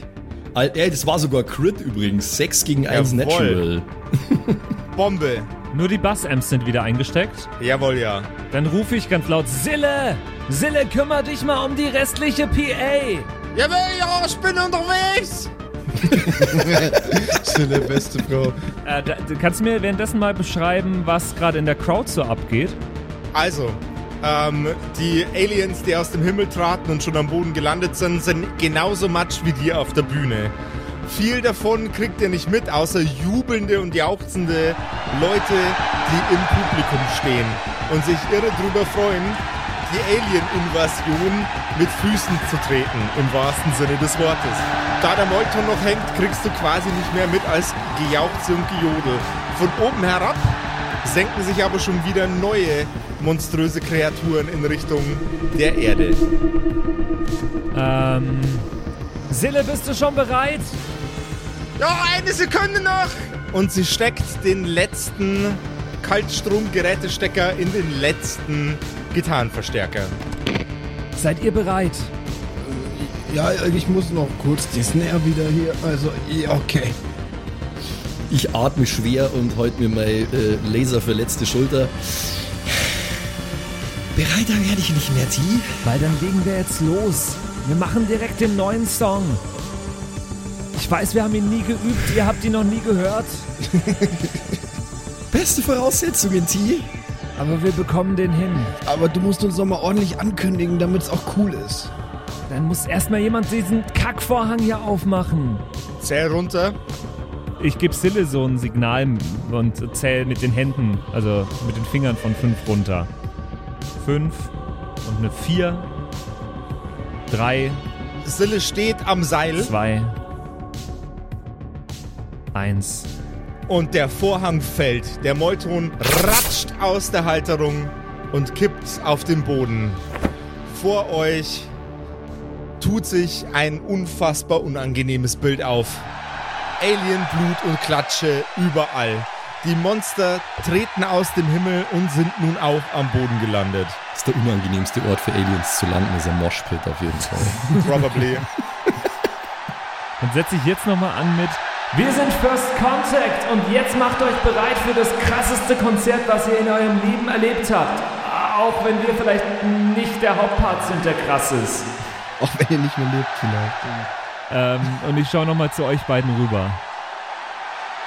Alter, ey, das war sogar Crit übrigens. 6 gegen 1 Jawohl. Natural. *laughs* Bombe. Nur die Bass-Amps sind wieder eingesteckt. Jawohl, ja. Dann rufe ich ganz laut: Sille! Sille, kümmere dich mal um die restliche PA! Jawohl, ja, ich bin unterwegs. *laughs* Der beste Frau. Äh, da, du kannst du mir währenddessen mal beschreiben, was gerade in der Crowd so abgeht? Also, ähm, die Aliens, die aus dem Himmel traten und schon am Boden gelandet sind, sind genauso matsch wie die auf der Bühne. Viel davon kriegt ihr nicht mit, außer jubelnde und jauchzende Leute, die im Publikum stehen und sich irre drüber freuen, die Alien-Invasion mit Füßen zu treten, im wahrsten Sinne des Wortes. Da der Molton noch hängt, kriegst du quasi nicht mehr mit als Gejauchze und Gejodel. Von oben herab senken sich aber schon wieder neue monströse Kreaturen in Richtung der Erde. Ähm. Sille, bist du schon bereit? Ja, eine Sekunde noch! Und sie steckt den letzten Kaltstromgerätestecker in den letzten Gitarrenverstärker. Seid ihr bereit? Ja, ich muss noch kurz die Snare wieder hier. Also, ja, okay. Ich atme schwer und heute mir meine äh, laserverletzte Schulter. Bereiter werde ich nicht mehr, T. Weil dann legen wir jetzt los. Wir machen direkt den neuen Song. Ich weiß, wir haben ihn nie geübt, ihr habt ihn noch nie gehört. *laughs* Beste Voraussetzungen, T. Aber wir bekommen den hin. Aber du musst uns noch mal ordentlich ankündigen, damit es auch cool ist. Dann muss erstmal jemand diesen Kackvorhang hier aufmachen. Zähl runter. Ich gebe Sille so ein Signal und zähle mit den Händen, also mit den Fingern von fünf runter. Fünf und eine vier. Drei, Sille steht am Seil zwei, eins. und der Vorhang fällt. Der Molton ratscht aus der Halterung und kippt auf den Boden. Vor euch tut sich ein unfassbar unangenehmes Bild auf. Alienblut und Klatsche überall. Die Monster treten aus dem Himmel und sind nun auch am Boden gelandet. Das ist der unangenehmste Ort für Aliens zu landen, ist ein Moshpit auf jeden Fall. *laughs* *laughs* Probably. Dann setze ich jetzt nochmal an mit Wir sind First Contact und jetzt macht euch bereit für das krasseste Konzert, was ihr in eurem Leben erlebt habt. Auch wenn wir vielleicht nicht der Hauptpart sind, der krass ist. Auch wenn ihr nicht mehr lebt, vielleicht. Ähm, und ich schaue nochmal zu euch beiden rüber.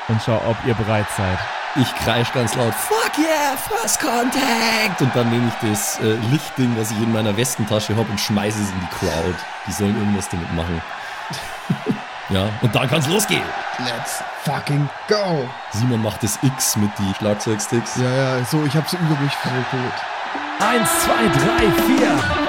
Und schau, ob ihr bereit seid. Ich kreisch ganz laut, fuck yeah, First Contact! Und dann nehme ich das äh, Lichtding, was ich in meiner Westentasche habe und schmeiße es in die Crowd. Die sollen irgendwas damit machen. *laughs* ja, und dann kann's losgehen. Let's fucking go. Simon macht das X mit die Schlagzeugsticks. Ja, ja, so, ich hab's über mich voll gut. Eins, zwei, drei, vier.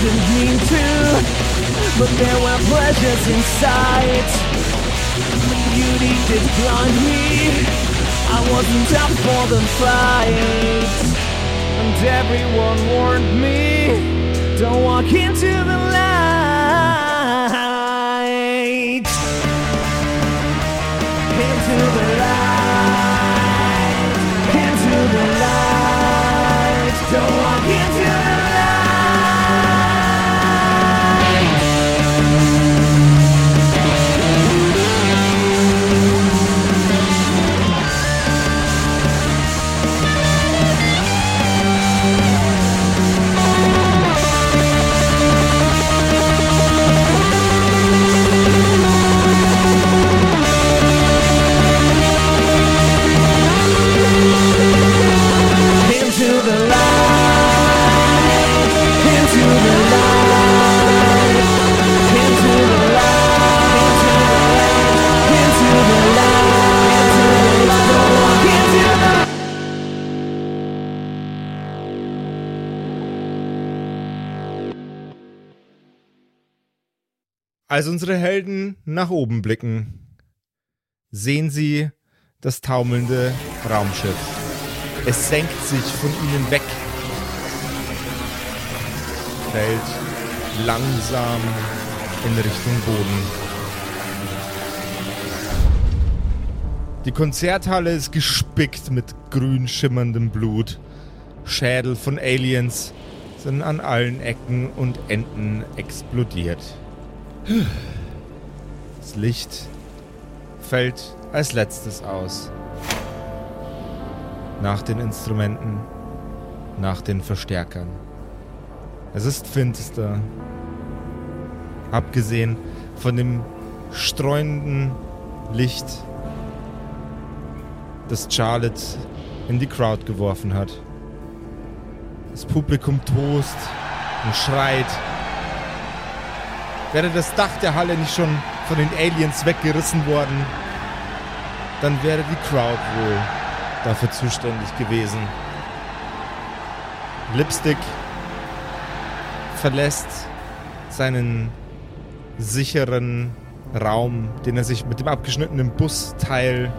Didn't mean to, but there were pleasures in sight. Beauty did blind me. I wasn't up for the fight, and everyone warned me, don't walk into the light. Into the Als unsere Helden nach oben blicken, sehen sie das taumelnde Raumschiff. Es senkt sich von ihnen weg, fällt langsam in Richtung Boden. Die Konzerthalle ist gespickt mit grün schimmerndem Blut. Schädel von Aliens sind an allen Ecken und Enden explodiert. Das Licht fällt als letztes aus. Nach den Instrumenten, nach den Verstärkern. Es ist finster. Abgesehen von dem streuenden Licht, das Charlotte in die Crowd geworfen hat. Das Publikum tost und schreit. Wäre das Dach der Halle nicht schon von den Aliens weggerissen worden, dann wäre die Crowd wohl dafür zuständig gewesen. Lipstick verlässt seinen sicheren Raum, den er sich mit dem abgeschnittenen Busteil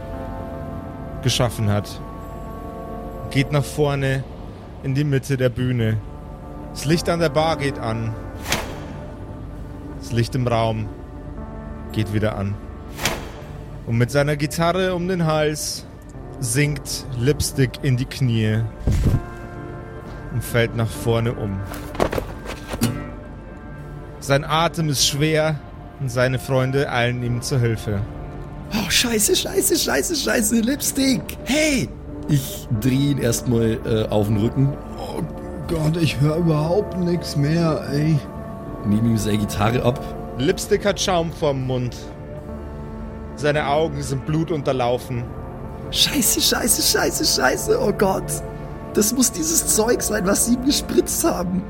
geschaffen hat. Geht nach vorne in die Mitte der Bühne. Das Licht an der Bar geht an. Das Licht im Raum geht wieder an. Und mit seiner Gitarre um den Hals sinkt Lipstick in die Knie und fällt nach vorne um. Sein Atem ist schwer und seine Freunde eilen ihm zur Hilfe. Oh, scheiße, scheiße, scheiße, scheiße, Lipstick. Hey! Ich drehe ihn erstmal äh, auf den Rücken, Oh Gott, ich höre überhaupt nichts mehr, ey. Nehme ihm seine Gitarre ab. Lipstick hat Schaum vorm Mund. Seine Augen sind blutunterlaufen. Scheiße, scheiße, scheiße, scheiße, oh Gott. Das muss dieses Zeug sein, was sie ihm gespritzt haben.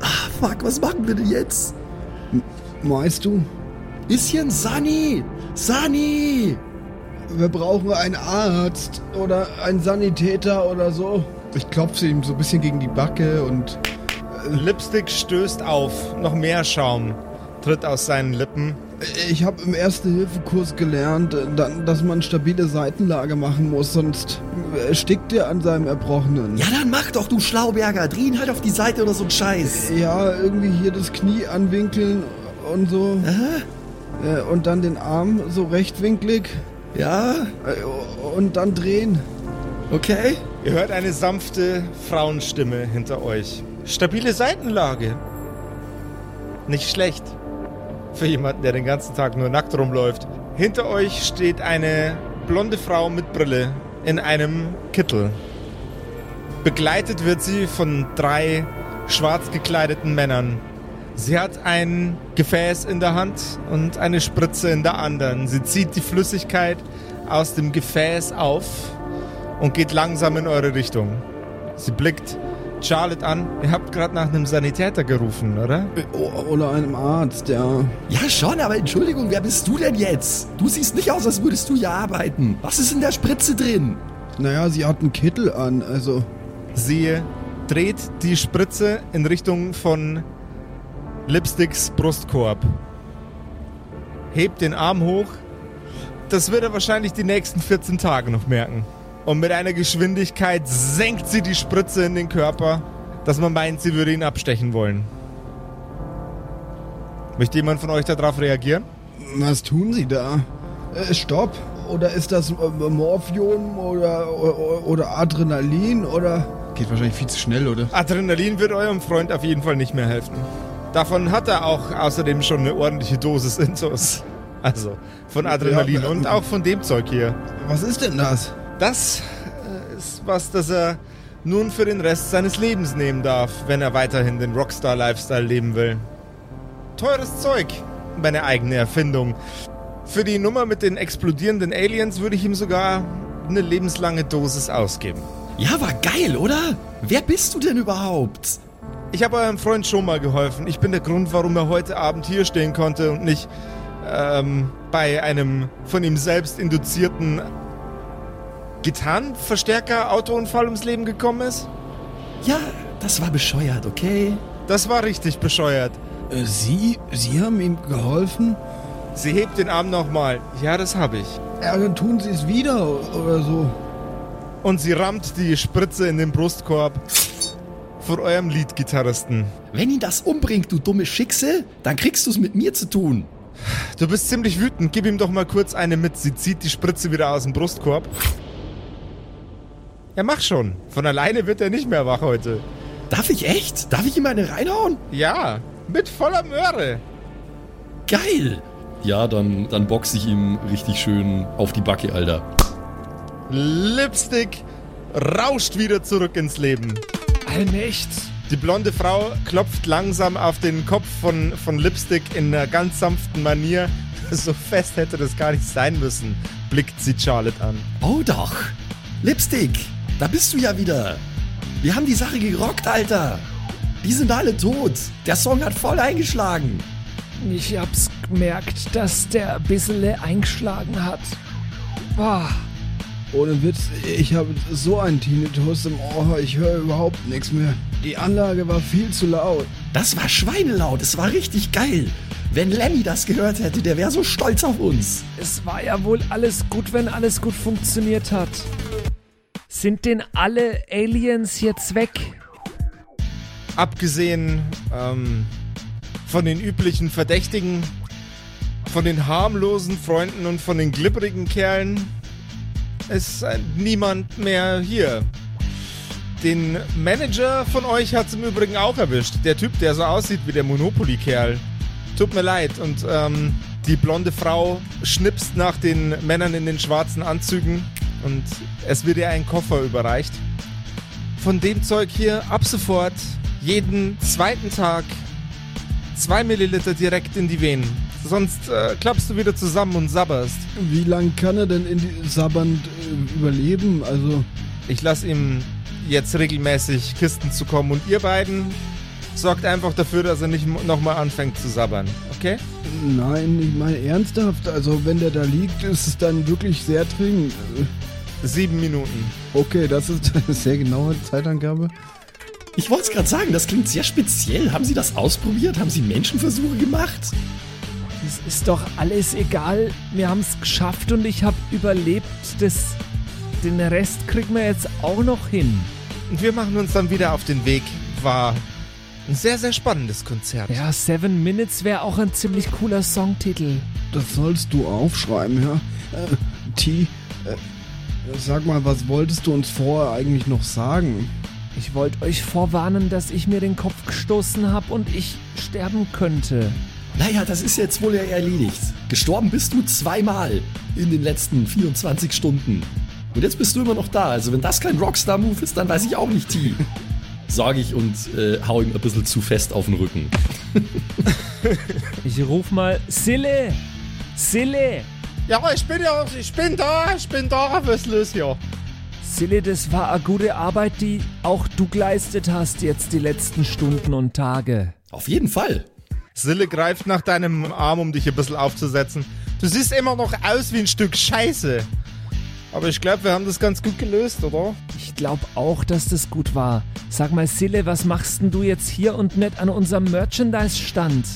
Ah, fuck, was machen wir denn jetzt? Meinst du? Bisschen Sani! Sani! Wir brauchen einen Arzt oder einen Sanitäter oder so. Ich klopfe ihm so ein bisschen gegen die Backe und Lipstick stößt auf. Noch mehr Schaum tritt aus seinen Lippen. ich habe im Erste-Hilfe-Kurs gelernt, äh, dass man stabile Seitenlage machen muss, sonst erstickt er an seinem Erbrochenen. Ja, dann mach doch, du Schlauberger. Dreh ihn halt auf die Seite oder so ein Scheiß. Ja, irgendwie hier das Knie anwinkeln und so. Aha. Äh, Und dann den Arm so rechtwinklig Ja, äh, und dann drehen. okay. Ihr hört eine sanfte Frauenstimme hinter euch. Stabile Seitenlage. Nicht schlecht. Für jemanden, der den ganzen Tag nur nackt rumläuft. Hinter euch steht eine blonde Frau mit Brille in einem Kittel. Begleitet wird sie von drei schwarz gekleideten Männern. Sie hat ein Gefäß in der Hand und eine Spritze in der anderen. Sie zieht die Flüssigkeit aus dem Gefäß auf und geht langsam in eure Richtung. Sie blickt Charlotte an. Ihr habt gerade nach einem Sanitäter gerufen, oder? O- Oder einem Arzt, ja. Ja, schon, aber Entschuldigung, wer bist du denn jetzt? Du siehst nicht aus, als würdest du hier arbeiten. Was ist in der Spritze drin? Naja, sie hat einen Kittel an, also. Sie dreht die Spritze in Richtung von Lipsticks Brustkorb. Hebt den Arm hoch. Das wird er wahrscheinlich die nächsten 14 Tage noch merken. Und mit einer Geschwindigkeit senkt sie die Spritze in den Körper, dass man meint, sie würde ihn abstechen wollen. Möchte jemand von euch darauf reagieren? Was tun sie da? Äh, stopp. Oder ist das äh, Morphium oder, oder, oder Adrenalin oder. Geht wahrscheinlich viel zu schnell, oder? Adrenalin wird eurem Freund auf jeden Fall nicht mehr helfen. Davon hat er auch außerdem schon eine ordentliche Dosis Intus. Also von Adrenalin Ja, und auch von dem Zeug hier. Was ist denn das? Das äh, ist was, das er nun für den Rest seines Lebens nehmen darf, wenn er weiterhin den Rockstar-Lifestyle leben will. Teures Zeug, meine eigene Erfindung. Für die Nummer mit den explodierenden Aliens würde ich ihm sogar eine lebenslange Dosis ausgeben. Ja, war geil, oder? Wer bist du denn überhaupt? Ich habe eurem Freund schon mal geholfen. Ich bin der Grund, warum er heute Abend hier stehen konnte und nicht ähm, bei einem von ihm selbst induzierten Gitarrenverstärker-Autounfall ums Leben gekommen ist. Ja, das war bescheuert, okay? Das war richtig bescheuert. Äh, sie? Sie haben ihm geholfen? Sie hebt den Arm nochmal. Ja, das habe ich. Ja, dann tun sie es wieder oder so. Und sie rammt die Spritze in den Brustkorb von eurem Leadgitarristen. Wenn ihn das umbringt, du dumme Schicksal, dann kriegst du es mit mir zu tun. Du bist ziemlich wütend. Gib ihm doch mal kurz eine mit. Sie zieht die Spritze wieder aus dem Brustkorb. Ja, mach schon. Von alleine wird er nicht mehr wach heute. Darf ich echt? Darf ich ihm eine reinhauen? Ja, mit voller Möhre. Geil! Ja, dann, dann boxe ich ihm richtig schön auf die Backe, Alter. Lipstick rauscht wieder zurück ins Leben. Allmächt. Die blonde Frau klopft langsam auf den Kopf von, von Lipstick in einer ganz sanften Manier. *laughs* So fest hätte das gar nicht sein müssen, blickt sie Charlotte an. Oh doch! Lipstick, da bist du ja wieder. Wir haben die Sache gerockt, Alter. Die sind alle tot. Der Song hat voll eingeschlagen. Ich hab's gemerkt, dass der ein bisschen eingeschlagen hat. Boah. Ohne Witz, ich habe so einen Tinnitus im Ohr, ich höre überhaupt nichts mehr. Die Anlage war viel zu laut. Das war schweinelaut. Es war richtig geil. Wenn Lemmy das gehört hätte, der wäre so stolz auf uns. Es war ja wohl alles gut, wenn alles gut funktioniert hat. Sind denn alle Aliens jetzt weg? Abgesehen ähm, von den üblichen Verdächtigen, von den harmlosen Freunden und von den glibberigen Kerlen ist niemand mehr hier. Den Manager von euch hat es im Übrigen auch erwischt. Der Typ, der so aussieht wie der Monopoly-Kerl. Tut mir leid. Und ähm, die blonde Frau schnipst nach den Männern in den schwarzen Anzügen und es wird ihr ein Koffer überreicht. Von dem Zeug hier ab sofort jeden zweiten Tag zwei Milliliter direkt in die Venen. Sonst äh, klappst du wieder zusammen und sabberst. Wie lang kann er denn in die sabbernd äh, überleben? Also, Ich lasse ihm jetzt regelmäßig Kisten zukommen und ihr beiden sorgt einfach dafür, dass er nicht nochmal anfängt zu sabbern. Okay? nein, ich meine ernsthaft. Also, wenn der da liegt, ist es dann wirklich sehr dringend. Sieben Minuten. Okay, das ist *laughs* eine sehr genaue Zeitangabe. Ich wollte es gerade sagen, das klingt sehr speziell. Haben Sie das ausprobiert? Haben Sie Menschenversuche gemacht? Es ist doch alles egal. Wir haben's geschafft und ich hab überlebt. Das, den Rest kriegen wir jetzt auch noch hin. Und wir machen uns dann wieder auf den Weg. War ein sehr, sehr spannendes Konzert. Ja, Seven Minutes wäre auch ein ziemlich cooler Songtitel. Das sollst du aufschreiben, ja? Äh, T, äh, sag mal, was wolltest du uns vorher eigentlich noch sagen? Ich wollte euch vorwarnen, dass ich mir den Kopf gestoßen habe und ich sterben könnte. Naja, das ist jetzt wohl ja erledigt. Gestorben bist du zweimal in den letzten 24 Stunden. Und jetzt bist du immer noch da. Also wenn das kein Rockstar-Move ist, dann weiß ich auch nicht, T. *laughs* Sag ich und äh, hau ihm ein bisschen zu fest auf den Rücken. Ich ruf mal Sille! Sille! Ja, ich bin ja, ich bin da, ich bin da, was ist los hier? Sille, das war eine gute Arbeit, die auch du geleistet hast jetzt die letzten Stunden und Tage. Auf jeden Fall. Sille greift nach deinem Arm, um dich ein bisschen aufzusetzen. Du siehst immer noch aus wie ein Stück Scheiße. Aber ich glaube, wir haben das ganz gut gelöst, oder? Ich glaube auch, dass das gut war. Sag mal, Sille, was machst denn du jetzt hier und nicht an unserem Merchandise-Stand?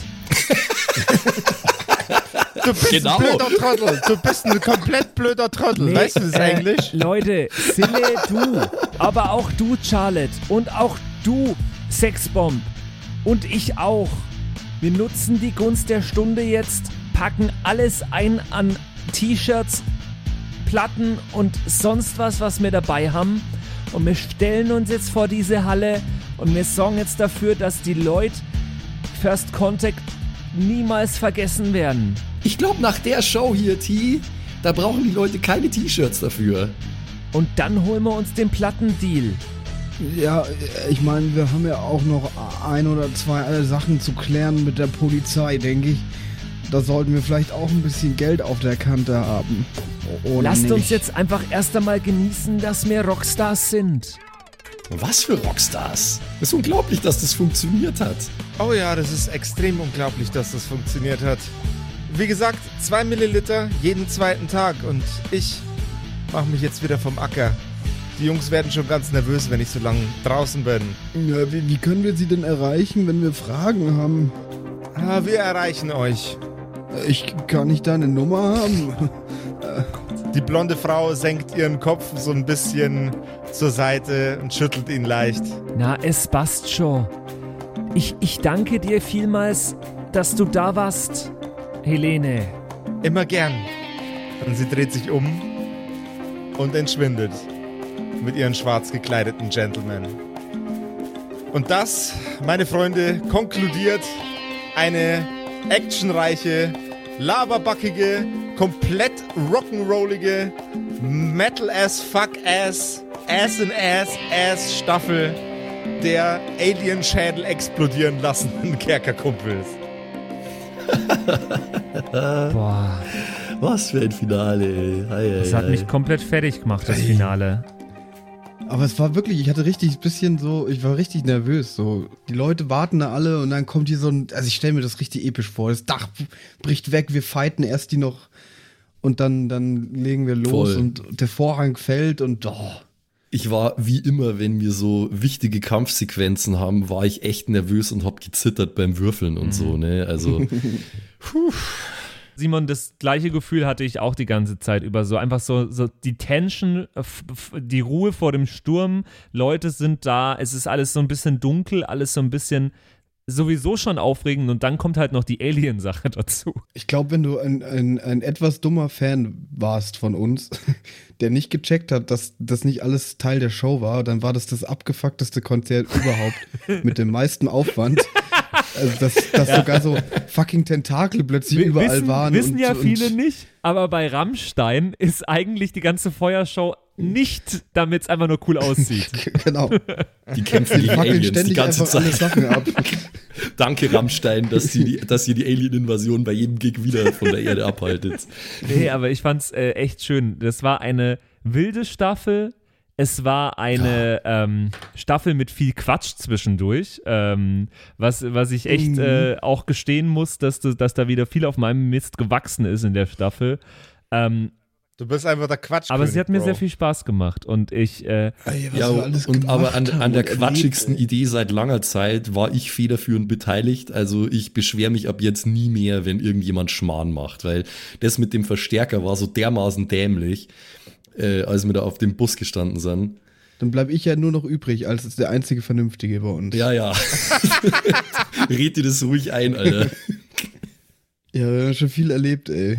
Du bist Genau. ein blöder Trottel. Du bist ein komplett blöder Trottel. weißt du das äh, eigentlich? Leute, Sille, du, aber auch du, Charlotte, und auch du, Sexbomb, und ich auch. Wir nutzen die Gunst der Stunde jetzt, packen alles ein an T-Shirts, Platten und sonst was, was wir dabei haben. Und wir stellen uns jetzt vor diese Halle und wir sorgen jetzt dafür, dass die Leute First Contact niemals vergessen werden. Ich glaube, nach der Show hier, T, da brauchen die Leute keine T-Shirts dafür. Und dann holen wir uns den Plattendeal. Ja, ich meine, wir haben ja auch noch ein oder zwei Sachen zu klären mit der Polizei, denke ich. Da sollten wir vielleicht auch ein bisschen Geld auf der Kante haben. Oder Lasst nicht? uns jetzt einfach erst einmal genießen, dass wir Rockstars sind. Was für Rockstars. ist unglaublich, dass das funktioniert hat. Oh ja, das ist extrem unglaublich, dass das funktioniert hat. Wie gesagt, zwei Milliliter jeden zweiten Tag und ich mache mich jetzt wieder vom Acker. Die Jungs werden schon ganz nervös, wenn ich so lange draußen bin. Ja, wie, wie können wir sie denn erreichen, wenn wir Fragen haben? Ah, wir erreichen euch. Ich kann nicht deine Nummer haben. Die blonde Frau senkt ihren Kopf so ein bisschen zur Seite und schüttelt ihn leicht. Na, es passt schon. Ich, ich danke dir vielmals, dass du da warst, Helene. Immer gern. Und sie dreht sich um und entschwindet mit ihren schwarz gekleideten Gentlemen. Und das, meine Freunde, konkludiert eine actionreiche, laberbackige, komplett rock'n'rollige, Metal-ass-Fuck-ass, Ass-in-Ass-Ass Staffel der Alien-Schädel explodieren lassenden *laughs* Kerkerkumpels. *laughs* Boah, Was für ein Finale, ey. Ei, ei, das hat ei. mich komplett fertig gemacht, das Finale. Aber es war wirklich, ich hatte richtig ein bisschen so, ich war richtig nervös. So, die Leute warten da alle und dann kommt hier so ein, also ich stelle mir das richtig episch vor. Das Dach bricht weg, wir fighten erst die noch und dann, dann legen wir los Voll. und der Vorhang fällt und oh. Ich war wie immer, wenn wir so wichtige Kampfsequenzen haben, war ich echt nervös und hab gezittert beim Würfeln und so, ne? Also, *laughs* Simon, das gleiche Gefühl hatte ich auch die ganze Zeit über. So einfach so, so die Tension, äh, die Ruhe vor dem Sturm. Leute sind da, es ist alles so ein bisschen dunkel, alles so ein bisschen sowieso schon aufregend und dann kommt halt noch die Alien-Sache *laughs* dazu. Ich glaube, wenn du ein, ein, ein etwas dummer Fan warst von uns, *laughs* der nicht gecheckt hat, dass das nicht alles Teil der Show war, dann war das das abgefuckteste Konzert überhaupt *laughs* mit dem meisten Aufwand. Also, dass, dass sogar so fucking Tentakel plötzlich überall wissen, waren. Wissen und, ja und, viele nicht, aber bei Rammstein ist eigentlich die ganze Feuershow nicht, damit es einfach nur cool aussieht. *laughs* Genau. die kämpfen Die gegen Aliens die ständig ganze einfach alle Zeit. Sachen ab. *laughs* Danke, Rammstein, dass ihr die, dass ihr die Alien-Invasion bei jedem Gig wieder von der Erde abhaltet. Nee, aber ich fand's äh, echt schön. Das war eine wilde Staffel. Es war eine ähm, Staffel mit viel Quatsch zwischendurch, ähm, was, was ich echt Mhm. äh, auch gestehen muss, dass, du- dass da wieder viel auf meinem Mist gewachsen ist in der Staffel. Ähm, Du bist einfach der Quatsch. aber sie hat mir sehr viel Spaß gemacht und ich, äh, Ey, Ja, und aber an, an der quatschigsten erlebt, Idee seit langer Zeit war ich federführend beteiligt. Also ich beschwere mich ab jetzt nie mehr, wenn irgendjemand Schmarrn macht, weil das mit dem Verstärker war so dermaßen dämlich, äh, als wir da auf dem Bus gestanden sind. Dann bleibe ich ja nur noch übrig als der einzige Vernünftige bei uns. Ja, ja. *laughs* Red dir das ruhig ein, Alter. Ja, wir haben schon viel erlebt, ey.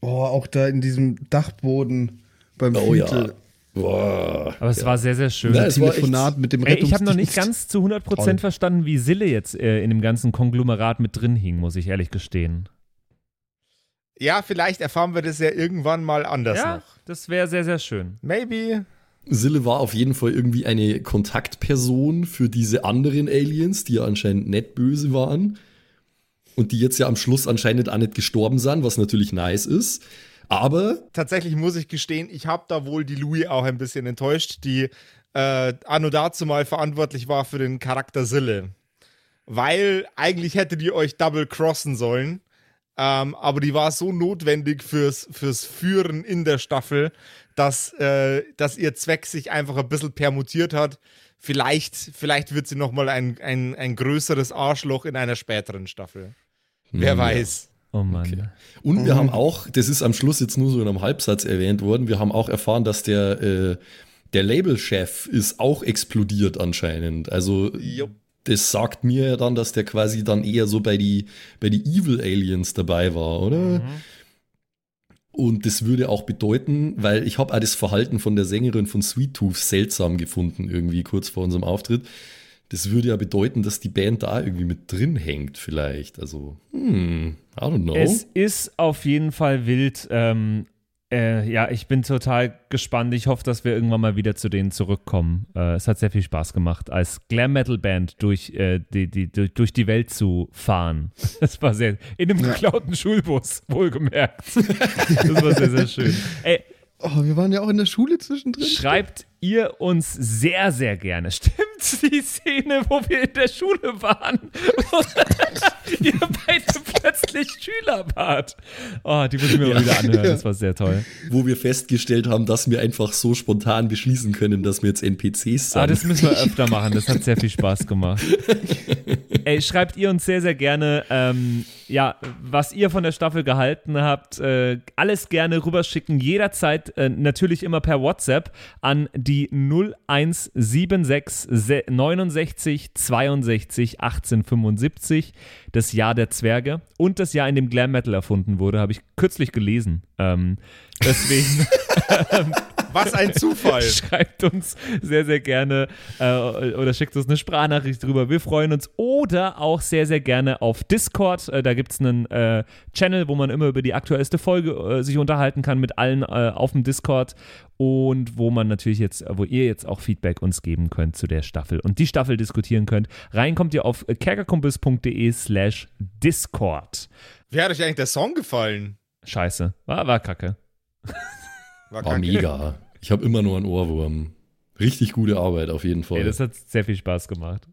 Oh, auch da in diesem Dachboden beim Oh ja. Fiete. Boah. aber es war sehr, sehr schön. Ja, Telefonat mit dem Ey, ich habe noch nicht ganz zu 100% Toll. verstanden, wie Sille jetzt äh, in dem ganzen Konglomerat mit drin hing, muss ich ehrlich gestehen. Ja, vielleicht erfahren wir das ja irgendwann mal anders ja, noch. das wäre sehr, sehr schön. Maybe. Sille war auf jeden Fall irgendwie eine Kontaktperson für diese anderen Aliens, die ja anscheinend nicht böse waren. Und die jetzt ja am Schluss anscheinend auch nicht gestorben sind, was natürlich nice ist. Aber Tatsächlich muss ich gestehen, ich habe da wohl die Louis auch ein bisschen enttäuscht, die äh, anno dazu mal verantwortlich war für den Charakter Sille. Weil eigentlich hätte die euch double crossen sollen. Ähm, aber die war so notwendig fürs, fürs Führen in der Staffel, dass, äh, dass ihr Zweck sich einfach ein bisschen permutiert hat. Vielleicht, vielleicht wird sie nochmal ein, ein, ein größeres Arschloch in einer späteren Staffel. Wer Hm, Ja. weiß. Oh Mann. Okay. Und wir haben auch, das ist am Schluss jetzt nur so in einem Halbsatz erwähnt worden, wir haben auch erfahren, dass der, äh, der Labelchef ist auch explodiert anscheinend. Also das sagt mir ja dann, dass der quasi dann eher so bei die, bei die Evil Aliens dabei war, oder? Und das würde auch bedeuten, weil ich habe auch das Verhalten von der Sängerin von Sweet Tooth seltsam gefunden, irgendwie kurz vor unserem Auftritt. Das würde ja bedeuten, dass die Band da irgendwie mit drin hängt, vielleicht. Also, hm, I don't know. Es ist auf jeden Fall wild. Ähm, äh, ja, ich bin total gespannt. Ich hoffe, dass wir irgendwann mal wieder zu denen zurückkommen. Äh, es hat sehr viel Spaß gemacht, als Glam Metal Band durch, äh, die, die, durch, durch die Welt zu fahren. *laughs* Das war sehr. In einem geklauten Schulbus, *laughs* wohlgemerkt. Das war sehr, sehr schön. Ey, Oh, wir waren ja auch in der Schule zwischendrin. Schreibt ihr uns sehr, sehr gerne. Stimmt die Szene, wo wir in der Schule waren? Wo *laughs* ihr beide plötzlich Schüler wart. Oh, die muss ich mir mal wieder anhören. Das war sehr toll. wo wir festgestellt haben, dass wir einfach so spontan beschließen können, dass wir jetzt NPCs sind. Ah, das müssen wir öfter machen. Das hat sehr viel Spaß gemacht. *laughs* Ey, schreibt ihr uns sehr, sehr gerne, ähm, ja, was ihr von der Staffel gehalten habt. Äh, alles gerne rüberschicken. Jederzeit, äh, natürlich immer per WhatsApp an die 0176 69 62 1875. Das Jahr der Zwerge und das Jahr, in dem Glam Metal erfunden wurde, habe ich kürzlich gelesen. Ähm, deswegen *laughs* *laughs* Was ein Zufall. *laughs* Schreibt uns sehr, sehr gerne äh, oder schickt uns eine Sprachnachricht drüber. Wir freuen uns. Oder auch sehr, sehr gerne auf Discord. Äh, da gibt es einen äh, Channel, wo man immer über die aktuellste Folge äh, sich unterhalten kann mit allen äh, auf dem Discord. Und wo man natürlich jetzt, wo ihr jetzt auch Feedback uns geben könnt zu der Staffel und die Staffel diskutieren könnt. Rein kommt ihr auf kerkerkumpels.de slash Discord. Wie hat euch eigentlich der Song gefallen? Scheiße. War, war kacke. War, War kacke. mega. Ich habe immer nur einen Ohrwurm. Richtig gute Arbeit auf jeden Fall. Ey, das hat sehr viel Spaß gemacht.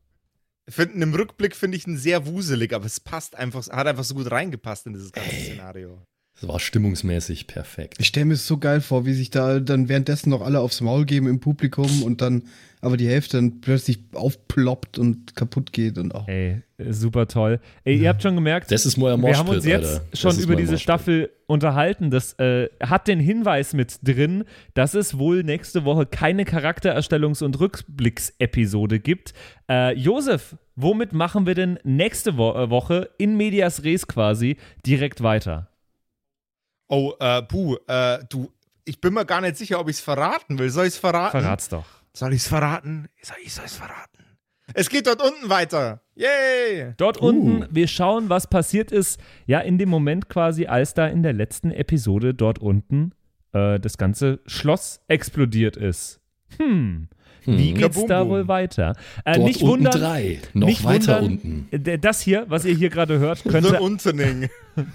Finden im Rückblick finde ich ihn sehr wuselig, aber es passt einfach, hat einfach so gut reingepasst in dieses ganze Szenario. Das war stimmungsmäßig perfekt. Ich stelle mir es so geil vor, wie sich da dann währenddessen noch alle aufs Maul geben im Publikum und dann aber die Hälfte dann plötzlich aufploppt und kaputt geht und auch. Ey, super toll. Ey, ihr habt schon gemerkt, Das ist ein wir haben uns jetzt Alter. Schon über diese Moshpit. Staffel unterhalten. Das äh, hat den Hinweis mit drin, dass es wohl nächste Woche keine Charaktererstellungs- und Rückblicksepisode gibt. Äh, Josef, womit machen wir denn nächste Wo äh, Woche in Medias Res quasi direkt weiter? Oh, äh, Buh, äh, du, ich bin mir gar nicht sicher, ob ich es verraten will. Soll ich es verraten? Verrat's doch. Soll ich es verraten? Soll ich es verraten? Es geht dort unten weiter. Yay! Dort Uh. unten, wir schauen, was passiert ist, ja, in dem Moment quasi, als da in der letzten Episode dort unten äh, das ganze Schloss explodiert ist. Hm. Wie Hm. geht's Kabum, da wohl weiter? Äh, Dort nicht unten wundern, drei. Noch nicht weiter wundern, unten. Das hier, was ihr hier gerade hört, *laughs* The könnte Untening. *laughs*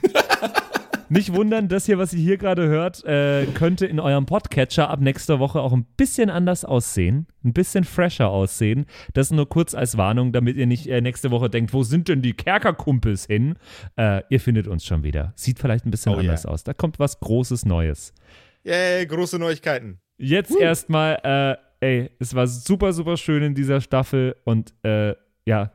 nicht wundern, das hier, was ihr hier gerade hört, äh, könnte in eurem Podcatcher ab nächster Woche auch ein bisschen anders aussehen, ein bisschen fresher aussehen. Das nur kurz als Warnung, damit ihr nicht äh, nächste Woche denkt, wo sind denn die Kerkerkumpels hin? Äh, ihr findet uns schon wieder. Sieht vielleicht ein bisschen Oh, anders yeah. aus. Da kommt was Großes Neues. Yay, große Neuigkeiten. Jetzt erstmal, äh, ey, es war super, super schön in dieser Staffel und äh, ja,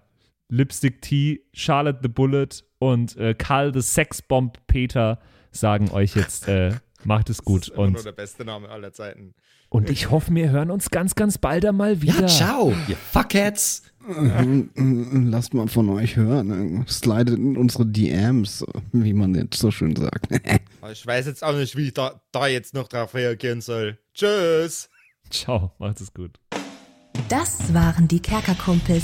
Lipstick T, Charlotte the Bullet und äh, Karl the Sexbomb Peter sagen euch jetzt, äh, *laughs* macht es gut Das ist immer nur und, der beste Name aller Zeiten. und ich hoffe, wir hören uns ganz, ganz bald einmal wieder. Ja, ciao, ihr Fuckheads. *laughs* Lasst mal von euch hören. Slidet in unsere DMs, wie man jetzt so schön sagt. *laughs* Ich weiß jetzt auch nicht, wie ich da, da jetzt noch drauf reagieren soll. Tschüss! Ciao, macht es gut. Das waren die Kerkerkumpels,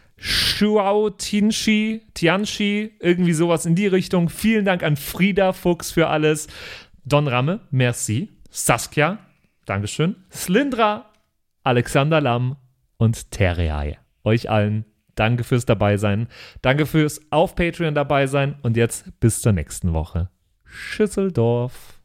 Shuao Tianchi, Tianchi, irgendwie sowas in die Richtung. Vielen Dank an Frieda Fuchs für alles. Don Ramme, merci. Saskia, Dankeschön. Slindra, Alexander Lamm und Terreae. Euch allen danke fürs Dabeisein. Danke fürs auf Patreon dabei sein. Und jetzt bis zur nächsten Woche. Schüsseldorf.